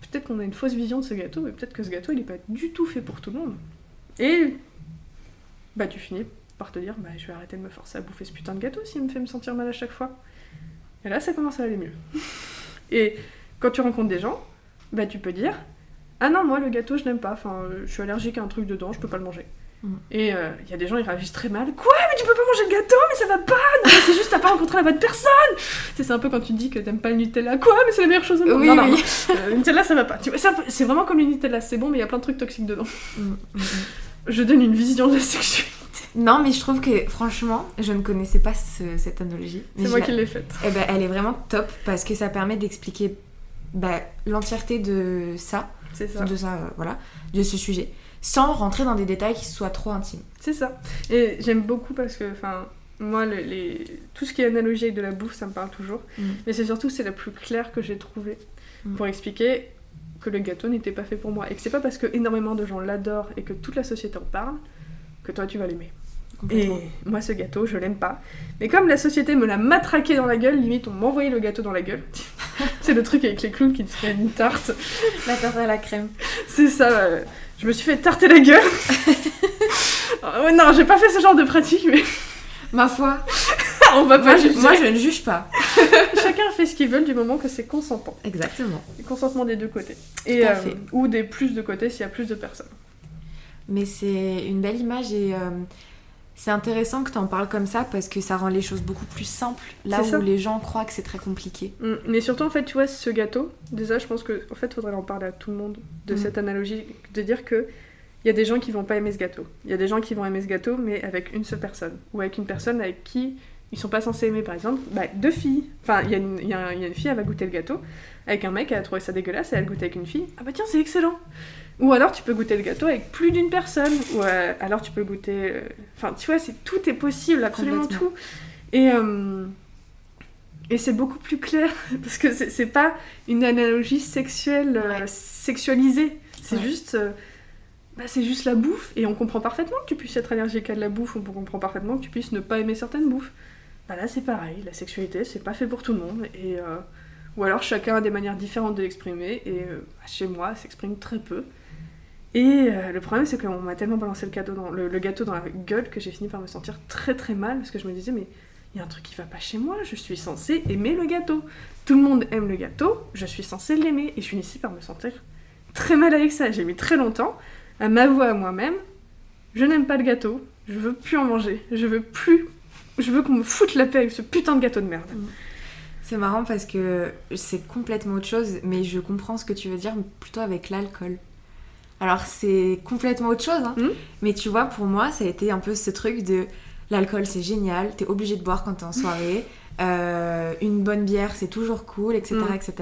peut-être qu'on a une fausse vision de ce gâteau, mais peut-être que ce gâteau, il n'est pas du tout fait pour tout le monde. Et, bah, tu finis par te dire, bah, je vais arrêter de me forcer à bouffer ce putain de gâteau s'il me fait me sentir mal à chaque fois. Et là, ça commence à aller mieux. Et quand tu rencontres des gens, bah, tu peux dire, ah non, moi, le gâteau, je n'aime pas, enfin, euh, je suis allergique à un truc dedans, je peux pas le manger. Mm. Et il y a des gens, ils réagissent très mal. Quoi Mais tu peux pas manger le gâteau Mais ça va pas c'est juste, t'as pas rencontré la bonne personne C'est un peu quand tu dis que t'aimes pas le Nutella. Quoi Mais c'est la meilleure chose au monde Oui, Non, non, oui. non. Euh, le Nutella, ça va pas. C'est vraiment comme le Nutella, c'est bon, mais il y a plein de trucs toxiques dedans. Mm, mm. Je donne une vision de la sexualité Non, mais je trouve que franchement, je ne connaissais pas ce- cette analogie. C'est moi qui l'ai faite. Eh ben, elle est vraiment top parce que ça permet d'expliquer bah, l'entièreté de ça, de ça, euh, voilà, de ce sujet, sans rentrer dans des détails qui soient trop intimes. C'est ça. Et j'aime beaucoup parce que, enfin, moi, les... tout ce qui est analogie avec de la bouffe, ça me parle toujours. Mm. Mais c'est surtout, c'est la plus claire que j'ai trouvée Mm. pour expliquer que le gâteau n'était pas fait pour moi. Et que c'est pas parce que énormément de gens l'adorent et que toute la société en parle que toi, tu vas l'aimer. Et moi, ce gâteau, je l'aime pas. Mais comme la société me l'a matraqué dans la gueule, limite, on m'envoyait le gâteau dans la gueule. c'est le truc avec les clowns qui te fait une tarte. La tarte à la crème. C'est ça. euh, Je me suis fait tarter la gueule. Ouais, non, j'ai pas fait ce genre de pratique, mais Ma foi, on va moi pas juger. moi, je ne juge pas. Chacun fait ce qu'il veut du moment que c'est consentant. Exactement. Et consentement des deux côtés. Et, à euh, fait. ou des plus de côtés s'il y a plus de personnes. Mais c'est une belle image et euh, c'est intéressant que tu en parles comme ça parce que ça rend les choses beaucoup plus simples là ça. où les gens croient que c'est très compliqué. Mm, Mais surtout, en fait, tu vois, ce gâteau, déjà, je pense que en fait, faudrait en parler à tout le monde de Mm. cette analogie, de dire que il y a des gens qui vont pas aimer ce gâteau. Il y a des gens qui vont aimer ce gâteau, mais avec une seule personne. Ou avec une personne avec qui ils sont pas censés aimer, par exemple, bah, deux filles. Enfin, il y, y a une fille, elle va goûter le gâteau, avec un mec, elle a trouvé ça dégueulasse, et elle goûte avec une fille. Ah bah tiens, c'est excellent Ou alors tu peux goûter le gâteau avec plus d'une personne. Ou euh, alors tu peux goûter... euh, Enfin, tu vois, c'est tout est possible, absolument tout. Et... euh, et c'est beaucoup plus clair, parce que c'est pas une analogie sexuelle, Ouais. sexualisée. C'est Ouais. juste... bah, c'est juste la bouffe, et on comprend parfaitement que tu puisses être allergique à de la bouffe, on comprend parfaitement que tu puisses ne pas aimer certaines bouffes. Bah là c'est pareil, la sexualité c'est pas fait pour tout le monde, et... euh, ou alors chacun a des manières différentes de l'exprimer, et euh, chez moi, s'exprime très peu. Et euh, le problème, c'est qu'on m'a tellement balancé le, gâteau dans la gueule que j'ai fini par me sentir très très mal, parce que je me disais, mais il y a un truc qui va pas chez moi, je suis censée aimer le gâteau. Tout le monde aime le gâteau, je suis censée l'aimer, et je finis par me sentir très mal avec ça. J'ai mis très longtemps à m'avouer à moi-même, je n'aime pas le gâteau, je veux plus en manger, je veux plus... Je veux qu'on me foute la paix avec ce putain de gâteau de merde. C'est marrant parce que c'est complètement autre chose, mais je comprends ce que tu veux dire plutôt avec l'alcool. Alors c'est complètement autre chose, hein, Mhm. mais tu vois, pour moi, ça a été un peu ce truc de l'alcool c'est génial, t'es obligé de boire quand t'es en soirée, euh, une bonne bière c'est toujours cool, etc., Mhm. etc.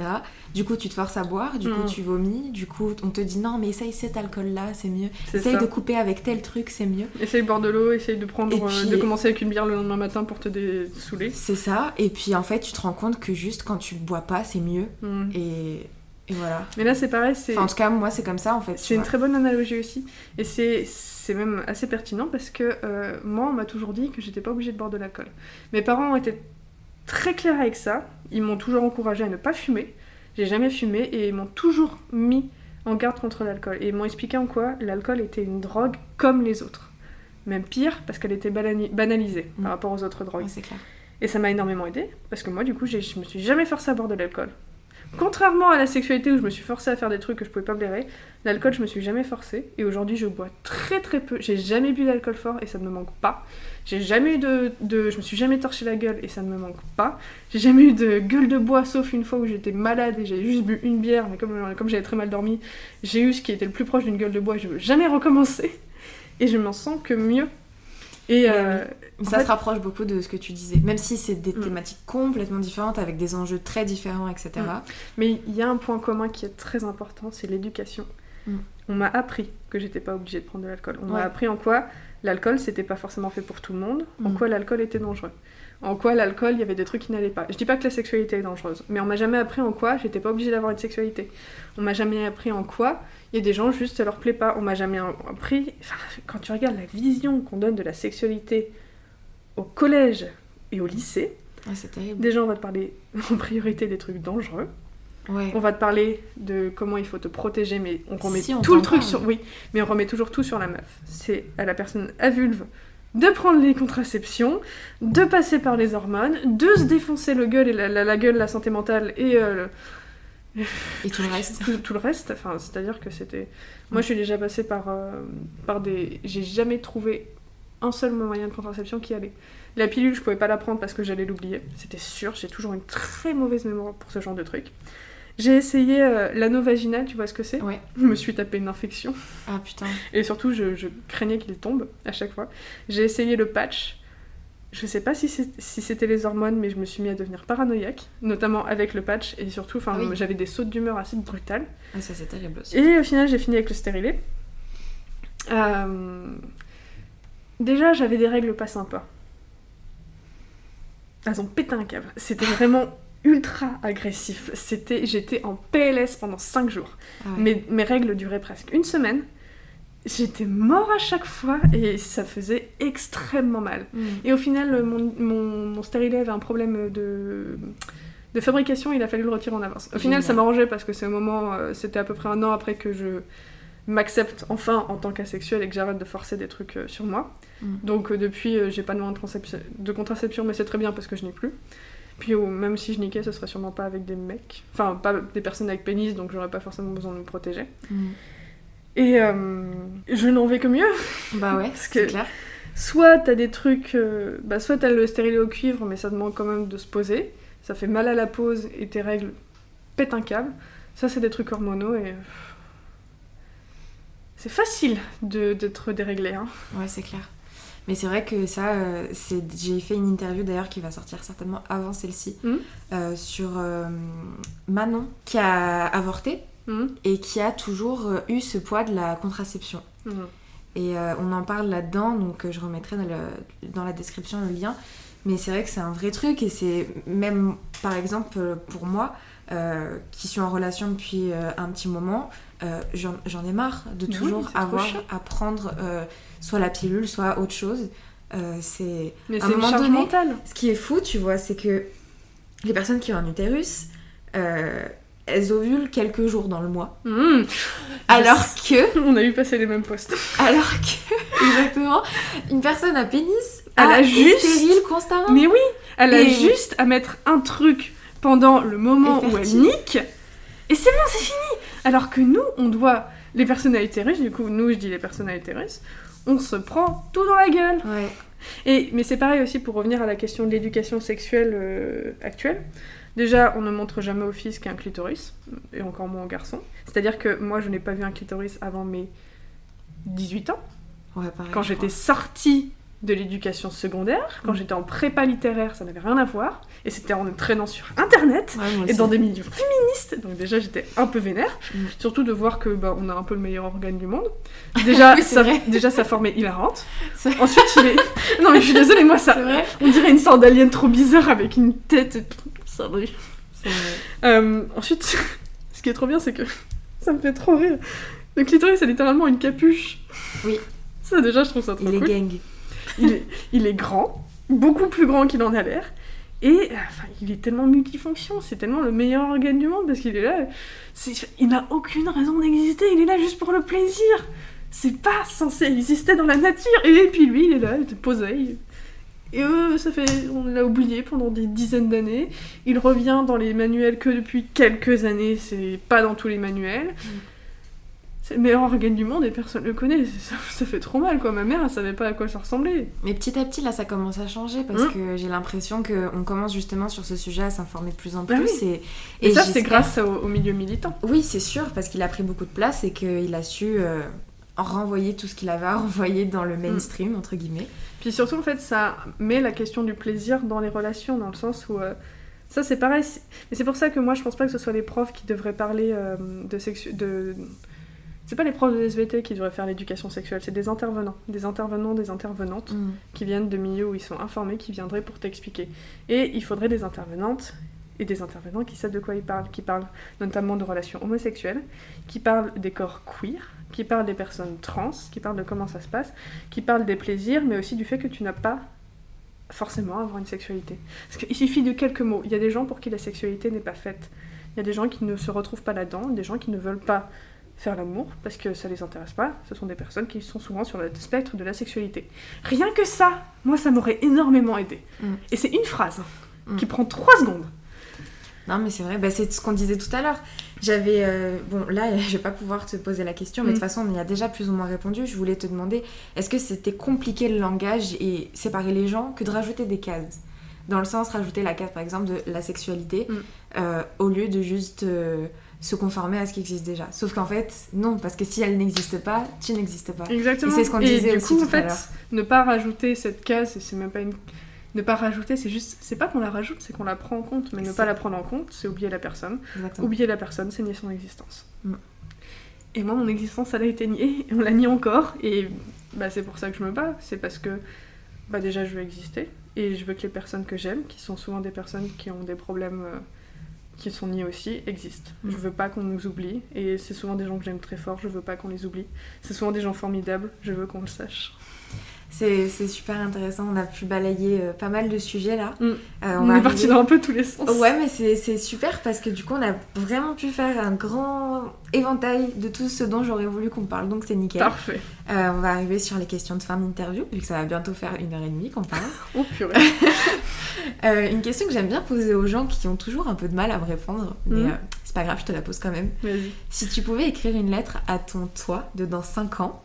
Du coup, tu te forces à boire, du coup, Mhm. tu vomis, du coup, on te dit non, mais essaye cet alcool-là, c'est mieux. Essaye ça. de couper avec tel truc, c'est mieux. Essaye de boire de l'eau, essaye de prendre, euh, de commencer avec une bière le lendemain matin pour te dessouler. C'est ça, et puis en fait, tu te rends compte que juste quand tu bois pas, c'est mieux. Et, et voilà. Mais là, c'est pareil, c'est Enfin, en tout cas, moi, c'est comme ça, en fait. c'est une très bonne analogie aussi. Et c'est même assez pertinent parce que euh, moi, on m'a toujours dit que j'étais pas obligée de boire de l'alcool. Mes parents ont été très clairs avec ça. Ils m'ont toujours encouragée à ne pas fumer. J'ai jamais fumé et ils m'ont toujours mis en garde contre l'alcool. Et ils m'ont expliqué en quoi l'alcool était une drogue comme les autres. Même pire parce qu'elle était banalisée Mm. par rapport aux autres drogues. Ouais, c'est clair. Et ça m'a énormément aidé parce que moi, du coup, je me suis jamais forcée à boire de l'alcool. Contrairement à la sexualité où je me suis forcée à faire des trucs que je pouvais pas blairer, l'alcool, je me suis jamais forcée. Et aujourd'hui, je bois très très peu. J'ai jamais bu d'alcool fort et ça ne me manque pas. J'ai jamais eu de. Je me suis jamais torché la gueule et ça ne me manque pas. J'ai jamais eu de gueule de bois sauf une fois où j'étais malade et j'ai juste bu une bière. Mais comme, comme j'avais très mal dormi, j'ai eu ce qui était le plus proche d'une gueule de bois et je veux jamais recommencer. Et je m'en sens que mieux. Et. euh, Ça fait- se rapproche beaucoup de ce que tu disais. Même si c'est des Mm. thématiques complètement différentes, avec des enjeux très différents, etc. Mm. Mais il y a un point commun qui est très important, c'est l'éducation. Mm. On m'a appris que j'étais pas obligée de prendre de l'alcool. On Ouais. m'a appris en quoi l'alcool c'était pas forcément fait pour tout le monde, en quoi l'alcool était dangereux. En quoi l'alcool, il y avait des trucs qui n'allaient pas. Je dis pas que la sexualité est dangereuse, mais on m'a jamais appris en quoi j'étais pas obligée d'avoir une sexualité. On m'a jamais appris en quoi il y a des gens juste ça leur plaît pas. On m'a jamais appris. Enfin, quand tu regardes la vision qu'on donne de la sexualité au collège et au lycée, Ouais, c'est terrible. déjà on va te parler en priorité des trucs dangereux. Ouais. On va te parler de comment il faut te protéger, mais on remet Si, on tout le truc parle. sur. Oui, mais on remet toujours tout sur la meuf. C'est à la personne à vulve de prendre les contraceptions, de passer par les hormones, de se défoncer le gueule et la, la- la gueule, la santé mentale et euh, Et tout le reste. tout, tout le reste. Enfin, c'est-à-dire que c'était. Moi, je suis déjà passée par, euh, par des. J'ai jamais trouvé un seul moyen de contraception qui allait. La pilule, je pouvais pas la prendre parce que j'allais l'oublier. C'était sûr. J'ai toujours une très mauvaise mémoire pour ce genre de truc. J'ai essayé euh, l'anneau vaginal, tu vois ce que c'est? Ouais. Je me suis tapé une infection. Ah putain. Et surtout, je, je craignais qu'il tombe à chaque fois. J'ai essayé le patch. Je sais pas si c'était les hormones, mais je me suis mis à devenir paranoïaque, notamment avec le patch. Et surtout, enfin, Ah oui. j'avais des sautes d'humeur assez brutales. Ah, ça c'est terrible aussi. Et au final, j'ai fini avec le stérilet. Euh, Déjà, j'avais des règles pas sympas. Elles ont pété un câble. C'était vraiment ultra agressif. C'était, J'étais en PLS pendant 5 jours. Ah ouais. Mes, mes règles duraient presque une semaine. J'étais mort à chaque fois et ça faisait extrêmement mal. Mm. Et au final, mon, mon, mon stérilet avait un problème de, de fabrication, il a fallu le retirer en avance. Au final, ça m'arrangeait parce que c'est au moment, euh, c'était à peu près un an après que je m'accepte enfin en tant qu'asexuel et que j'arrête de forcer des trucs euh, sur moi. Mm. Donc euh, depuis, euh, j'ai pas de moyen de, contraception, mais c'est très bien parce que je n'ai plus. Puis euh, même si je niquais, ce serait sûrement pas avec des mecs, enfin pas des personnes avec pénis, donc j'aurais pas forcément besoin de me protéger. Mm. Et euh, je n'en vais que mieux. Bah ouais, Parce c'est que- clair. Soit t'as des trucs, euh, bah soit t'as le stérilet au cuivre, mais ça demande quand même de se poser. Ça fait mal à la pose et tes règles pètent un câble. Ça c'est des trucs hormonaux et c'est facile de- d'être déréglé. Hein. Ouais, c'est clair. Mais c'est vrai que ça, euh, j'ai fait une interview d'ailleurs qui va sortir certainement avant celle-ci, euh, sur euh, Manon qui a avorté Mhm. et qui a toujours euh, eu ce poids de la contraception. Mhm. Et euh, on en parle là-dedans, donc euh, je remettrai dans, le- dans la description le lien. Mais c'est vrai que c'est un vrai truc et c'est même, par exemple, pour moi, euh, qui suis en relation depuis euh, un petit moment, j'en ai marre de oui, toujours avoir à prendre soit la pilule, soit autre chose. C'est un moment donné- mentale. ce qui est fou, tu vois, c'est que les personnes qui ont un utérus, euh, elles ovulent quelques jours dans le mois. Mhm. Alors que, On a eu passé les mêmes postes. alors que, exactement, une personne à pénis Elle a est juste- stérile constamment. Mais oui, elle a juste à mettre un truc pendant le moment où elle nique, et c'est bon, c'est fini. Alors que nous, on doit, les personnes à utérus, du coup, nous, je dis les personnes à utérus, on se prend tout dans la gueule. Ouais. Et, mais c'est pareil aussi pour revenir à la question de l'éducation sexuelle euh, actuelle. Déjà, on ne montre jamais aux filles ce qu'est un clitoris, et encore moins aux garçons. C'est-à-dire que moi, je n'ai pas vu un clitoris avant mes 18 ans. Ouais, pareil. Quand j'étais sortie de l'éducation secondaire, quand Mm. j'étais en prépa littéraire, ça n'avait rien à voir. Et c'était en me traînant sur Internet Ouais, et dans des milieux féministes. Donc déjà, j'étais un peu vénère. Mm. Surtout de voir que bah, on a un peu le meilleur organe du monde. Déjà, Oui, ça, vrai. déjà sa forme est hilarante. Ensuite, il est... Non mais je suis désolée, moi ça... On dirait une sorte d'alien trop bizarre avec une tête... Euh, ensuite, ce qui est trop bien, c'est que ça me fait trop rire. Le clitoris, c'est littéralement une capuche. Oui. Ça, déjà, je trouve ça trop Il est cool. gang. Il est, il est grand, beaucoup plus grand qu'il en a l'air. Et euh, enfin, il est tellement multifonction, c'est tellement le meilleur organe du monde parce qu'il est là. Il n'a aucune raison d'exister, il est là juste pour le plaisir. C'est pas censé exister dans la nature. Et puis lui, il est là, il est posé. Et eux, ça fait. On l'a oublié pendant des dizaines d'années. Il revient dans les manuels que depuis quelques années, c'est pas dans tous les manuels. C'est le meilleur organe du monde et personne le connaît. Ça, ça fait trop mal quoi. Ma mère, elle savait pas à quoi ça ressemblait. Mais petit à petit, là, ça commence à changer parce Mm. que j'ai l'impression qu'on commence justement sur ce sujet à s'informer de plus en Bah plus. oui. Et, Et, ça, c'est grâce au, au milieu militant. Oui, c'est sûr, parce qu'il a pris beaucoup de place et qu'il a su euh, renvoyer tout ce qu'il avait à renvoyer dans le mainstream, entre guillemets. Puis surtout, en fait, ça met la question du plaisir dans les relations, dans le sens où. euh, ça, c'est pareil. Mais c'est pour ça que moi, je pense pas que ce soit les profs qui devraient parler euh, de sexu... de... C'est pas les profs de SVT qui devraient faire l'éducation sexuelle, c'est des intervenants. Des intervenants, des intervenantes qui viennent de milieux où ils sont informés, qui viendraient pour t'expliquer. Et il faudrait des intervenantes et des intervenants qui savent de quoi ils parlent, qui parlent notamment de relations homosexuelles, qui parlent des corps queer, qui parlent des personnes trans, qui parlent de comment ça se passe, qui parlent des plaisirs, mais aussi du fait que tu n'as pas forcément à avoir une sexualité. Parce qu'il suffit de quelques mots. Il y a des gens pour qui la sexualité n'est pas faite. Il y a des gens qui ne se retrouvent pas là-dedans, des gens qui ne veulent pas faire l'amour parce que ça les intéresse pas. Ce sont des personnes qui sont souvent sur le spectre de la sexualité. Rien que ça, moi, ça m'aurait énormément aidé. Mm. Et c'est une phrase Mm. qui prend trois secondes. Non, mais c'est vrai, bah, c'est ce qu'on disait tout à l'heure. J'avais. euh, bon, là, je vais pas pouvoir te poser la question, mais de Mm. toute façon, on y a déjà plus ou moins répondu. Je voulais te demander est-ce que c'était compliqué le langage et séparer les gens que de rajouter des cases? Dans le sens, rajouter la case par exemple de la sexualité, Mm. euh, au lieu de juste euh, se conformer à ce qui existe déjà. Sauf qu'en fait, non, parce que si elle n'existe pas, tu n'existes pas. Exactement. Et c'est ce qu'on disait du aussi coup, tout en fait, ne pas rajouter cette case, c'est même pas une. Ne pas rajouter, c'est juste. C'est pas qu'on la rajoute, c'est qu'on la prend en compte. Mais ne pas la prendre en compte, c'est oublier la personne. Exactement. Oublier la personne, c'est nier son existence. Mm. Et moi, mon existence, elle a été niée, et on la nie encore. Et bah, c'est pour ça que je me bats. C'est parce que, bah, déjà, je veux exister. Et je veux que les personnes que j'aime, qui sont souvent des personnes qui ont des problèmes euh, qui sont niés aussi, existent. Mm. Je veux pas qu'on nous oublie. Et c'est souvent des gens que j'aime très fort, je veux pas qu'on les oublie. C'est souvent des gens formidables, je veux qu'on le sache. C'est super intéressant, on a pu balayer euh, pas mal de sujets là. Mm. Euh, On, va est parti dans un peu tous les sens. Ouais, mais c'est super parce que du coup, on a vraiment pu faire un grand éventail de tout ce dont j'aurais voulu qu'on parle, donc c'est nickel. Parfait. Euh, on va arriver sur les questions de fin d'interview, vu que ça va bientôt faire une heure et demie qu'on parle. Oh purée. Euh, une question que j'aime bien poser aux gens qui ont toujours un peu de mal à me répondre, mais euh, c'est pas grave, je te la pose quand même. Vas-y. Si tu pouvais écrire une lettre à ton toi de dans 5 ans,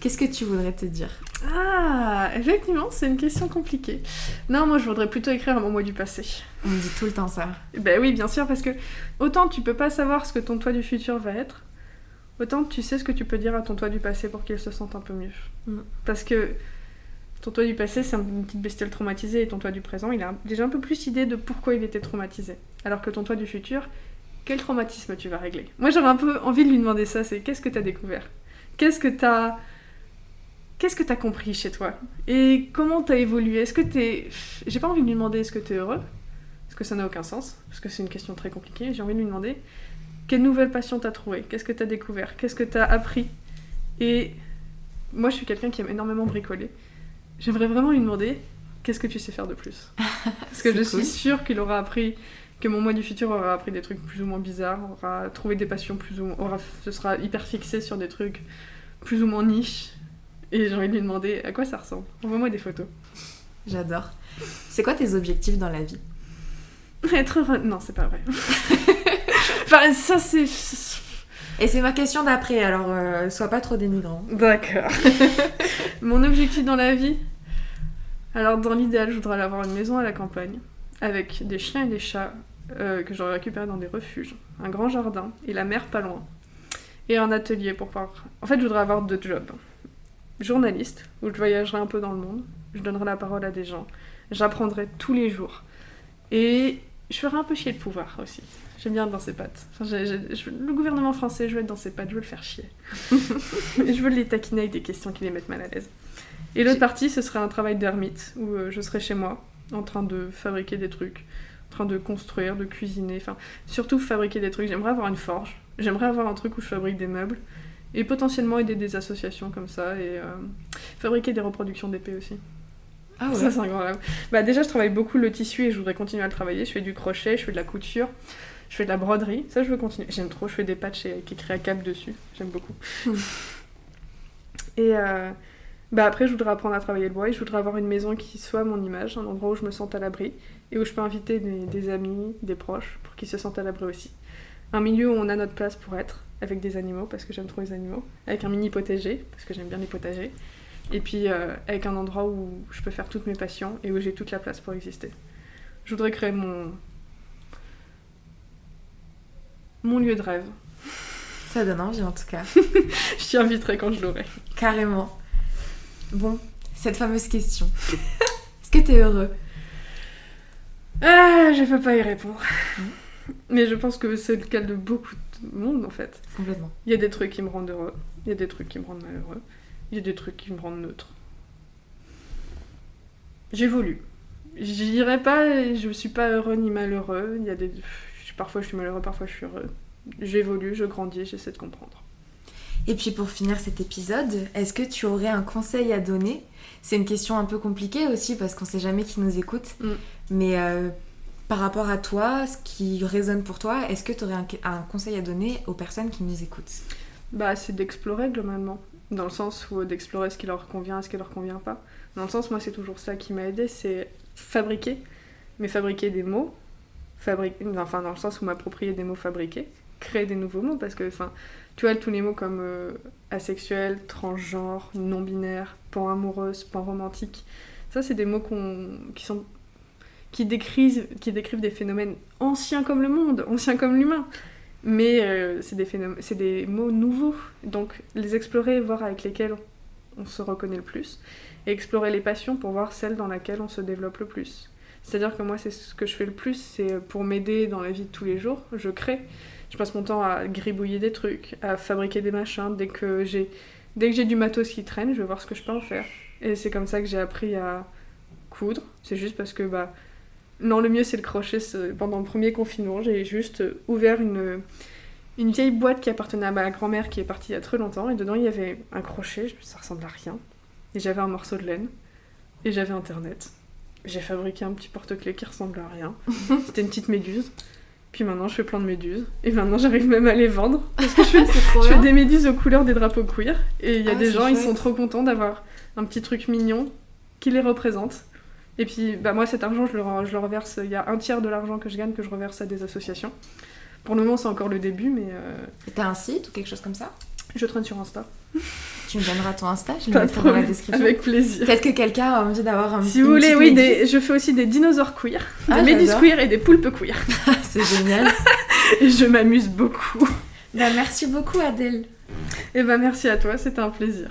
qu'est-ce que tu voudrais te dire Ah, effectivement, c'est une question compliquée. Non, moi je voudrais plutôt écrire à mon moi du passé. On me dit tout le temps ça. Ben oui, bien sûr, parce que autant tu peux pas savoir ce que ton toi du futur va être, autant tu sais ce que tu peux dire à ton toi du passé pour qu'il se sente un peu mieux. Mm. Parce que ton toi du passé, c'est une petite bestiole traumatisée, et ton toi du présent, il a déjà un peu plus idée de pourquoi il était traumatisé. Alors que ton toi du futur, quel traumatisme tu vas régler? Moi j'aurais un peu envie de lui demander ça, c'est qu'est-ce que t'as découvert? Qu'est-ce que t'as... Qu'est-ce que t'as compris chez toi? Et comment t'as évolué? Est-ce que t'es... J'ai pas envie de lui demander est-ce que t'es heureux Parce que ça n'a aucun sens, parce que c'est une question très compliquée. J'ai envie de lui demander quelle nouvelle passion t'as trouvé Qu'est-ce que t'as découvert? Qu'est-ce que t'as appris? Et moi je suis quelqu'un qui aime énormément bricoler. J'aimerais vraiment lui demander qu'est-ce que tu sais faire de plus? Parce que je cool. suis sûre qu'il aura appris que mon moi du futur aura appris des trucs plus ou moins bizarres, aura trouvé des passions plus ou moins, aura, se sera hyper fixé sur des trucs plus ou moins niches. Et j'ai envie de lui demander à quoi ça ressemble. Envoie-moi des photos. J'adore. C'est quoi tes objectifs dans la vie? Être heureux. Non, c'est pas vrai. enfin, ça c'est. Et c'est ma question d'après, alors euh, sois pas trop dénigrant. D'accord. Mon objectif dans la vie? Alors, dans l'idéal, je voudrais avoir une maison à la campagne, avec des chiens et des chats euh, que j'aurais récupérés dans des refuges, un grand jardin et la mer pas loin, et un atelier pour pouvoir. En fait, je voudrais avoir deux jobs. Journaliste, où je voyagerai un peu dans le monde, je donnerai la parole à des gens, j'apprendrai tous les jours. Et je ferai un peu chier le pouvoir aussi. J'aime bien être dans ses pattes. Enfin, je- le gouvernement français, je veux être dans ses pattes, je veux le faire chier. Et je veux les taquiner avec des questions qui les mettent mal à l'aise. Et l'autre partie, ce serait un travail d'ermite, où euh, je serais chez moi, en train de fabriquer des trucs, en train de construire, de cuisiner, enfin, surtout fabriquer des trucs. J'aimerais avoir une forge, j'aimerais avoir un truc où je fabrique des meubles, et potentiellement aider des associations comme ça, et euh, fabriquer des reproductions d'épées aussi. Ah Ça, c'est un grand rêve. Bah, déjà, je travaille beaucoup le tissu et je voudrais continuer à le travailler. Je fais du crochet, je fais de la couture, je fais de la broderie. Ça, je veux continuer. J'aime trop. Je fais des patchs avec écrit à cap dessus. J'aime beaucoup. et euh, bah, après, je voudrais apprendre à travailler le bois et je voudrais avoir une maison qui soit mon image, un endroit où je me sente à l'abri et où je peux inviter des, des amis, des proches pour qu'ils se sentent à l'abri aussi. Un milieu où on a notre place pour être, avec des animaux, parce que j'aime trop les animaux, avec un mini potager, parce que j'aime bien les potagers, et puis euh, avec un endroit où je peux faire toutes mes passions et où j'ai toute la place pour exister. Je voudrais créer mon. mon lieu de rêve. Ça donne envie en tout cas. Je t'y inviterai quand je l'aurai. Carrément. Bon, cette fameuse question. Est-ce que t'es heureux? Ah, je peux pas y répondre. Mais je pense que c'est le cas de beaucoup de monde en fait. Complètement. Il y a des trucs qui me rendent heureux, il y a des trucs qui me rendent malheureux, il y a des trucs qui me rendent neutre. J'évolue. Je dirais pas, je suis pas heureux ni malheureux. Il y a des, parfois je suis malheureux, parfois je suis heureux. J'évolue, je grandis, j'essaie de comprendre. Et puis pour finir cet épisode, est-ce que tu aurais un conseil à donner? C'est une question un peu compliquée aussi parce qu'on sait jamais qui nous écoute. Mm. Mais euh, par rapport à toi, ce qui résonne pour toi, est-ce que tu aurais un, conseil à donner aux personnes qui nous écoutent? Bah, c'est d'explorer globalement. Dans le sens où d'explorer ce qui leur convient, ce qui leur convient pas. Dans le sens, moi, c'est toujours ça qui m'a aidé, c'est fabriquer. Mais fabriquer des mots, fabriquer, enfin, dans le sens où m'approprier des mots fabriqués, créer des nouveaux mots, parce que, enfin, tu vois, tous les mots comme euh, asexuel, transgenre, non-binaire, pan amoureuse, pan romantique, ça, c'est des mots qui sont qui décrivent, qui décrivent des phénomènes anciens comme le monde, anciens comme l'humain. Mais euh, c'est des, des mots nouveaux. Donc les explorer, voir avec lesquels on se reconnaît le plus. Et explorer les passions pour voir celles dans lesquelles on se développe le plus. C'est-à-dire que moi, c'est ce que je fais le plus, c'est pour m'aider dans la vie de tous les jours. Je crée. Je passe mon temps à gribouiller des trucs, à fabriquer des machins. Dès que j'ai dès que j'ai du matos qui traîne, je vais voir ce que je peux en faire. Et c'est comme ça que j'ai appris à coudre. C'est juste parce que bah non, le mieux c'est le crochet. Pendant le premier confinement, j'ai juste ouvert une une vieille boîte qui appartenait à ma grand-mère qui est partie il y a très longtemps et dedans il y avait un crochet, ça ressemble à rien. Et j'avais un morceau de laine et j'avais internet. J'ai fabriqué un petit porte-clés qui ressemble à rien. C'était une petite méduse. Puis maintenant je fais plein de méduses. Et maintenant j'arrive même à les vendre. Parce que je fais, je des méduses aux couleurs des drapeaux queer. Et il y a Ah, des gens, ils chouette. sont trop contents d'avoir un petit truc mignon qui les représente. Et puis bah, moi cet argent je le, re- je le reverse. Il y a un tiers de l'argent que je gagne que je reverse à des associations. Pour le moment c'est encore le début mais euh, T'as un site ou quelque chose comme ça? je traîne sur Insta. Tu me donneras ton Insta, je le mettrai dans la description. Avec plaisir. Peut-être que quelqu'un a envie d'avoir un Si vous voulez, oui, des- je fais aussi des dinosaures queer, des Ah, méduses j'adore. queer et des poulpes queer. C'est génial. Et je m'amuse beaucoup. bah, merci beaucoup Adèle. Et bah merci à toi, c'était un plaisir.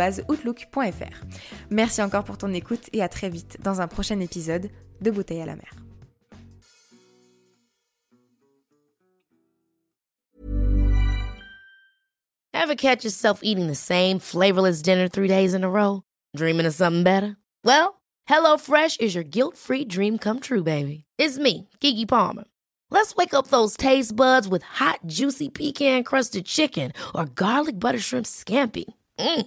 outlook.fr. Merci encore pour ton écoute et à très vite dans un prochain épisode de Bouteille à la mer. Ever catch yourself eating the same flavorless dinner three days in a row? Dreaming of something better? Well, HelloFresh is your guilt-free dream come true, baby. It's me, Kiki Palmer. Let's wake up those taste buds with hot, juicy pecan-crusted chicken or garlic butter shrimp scampi. Mm.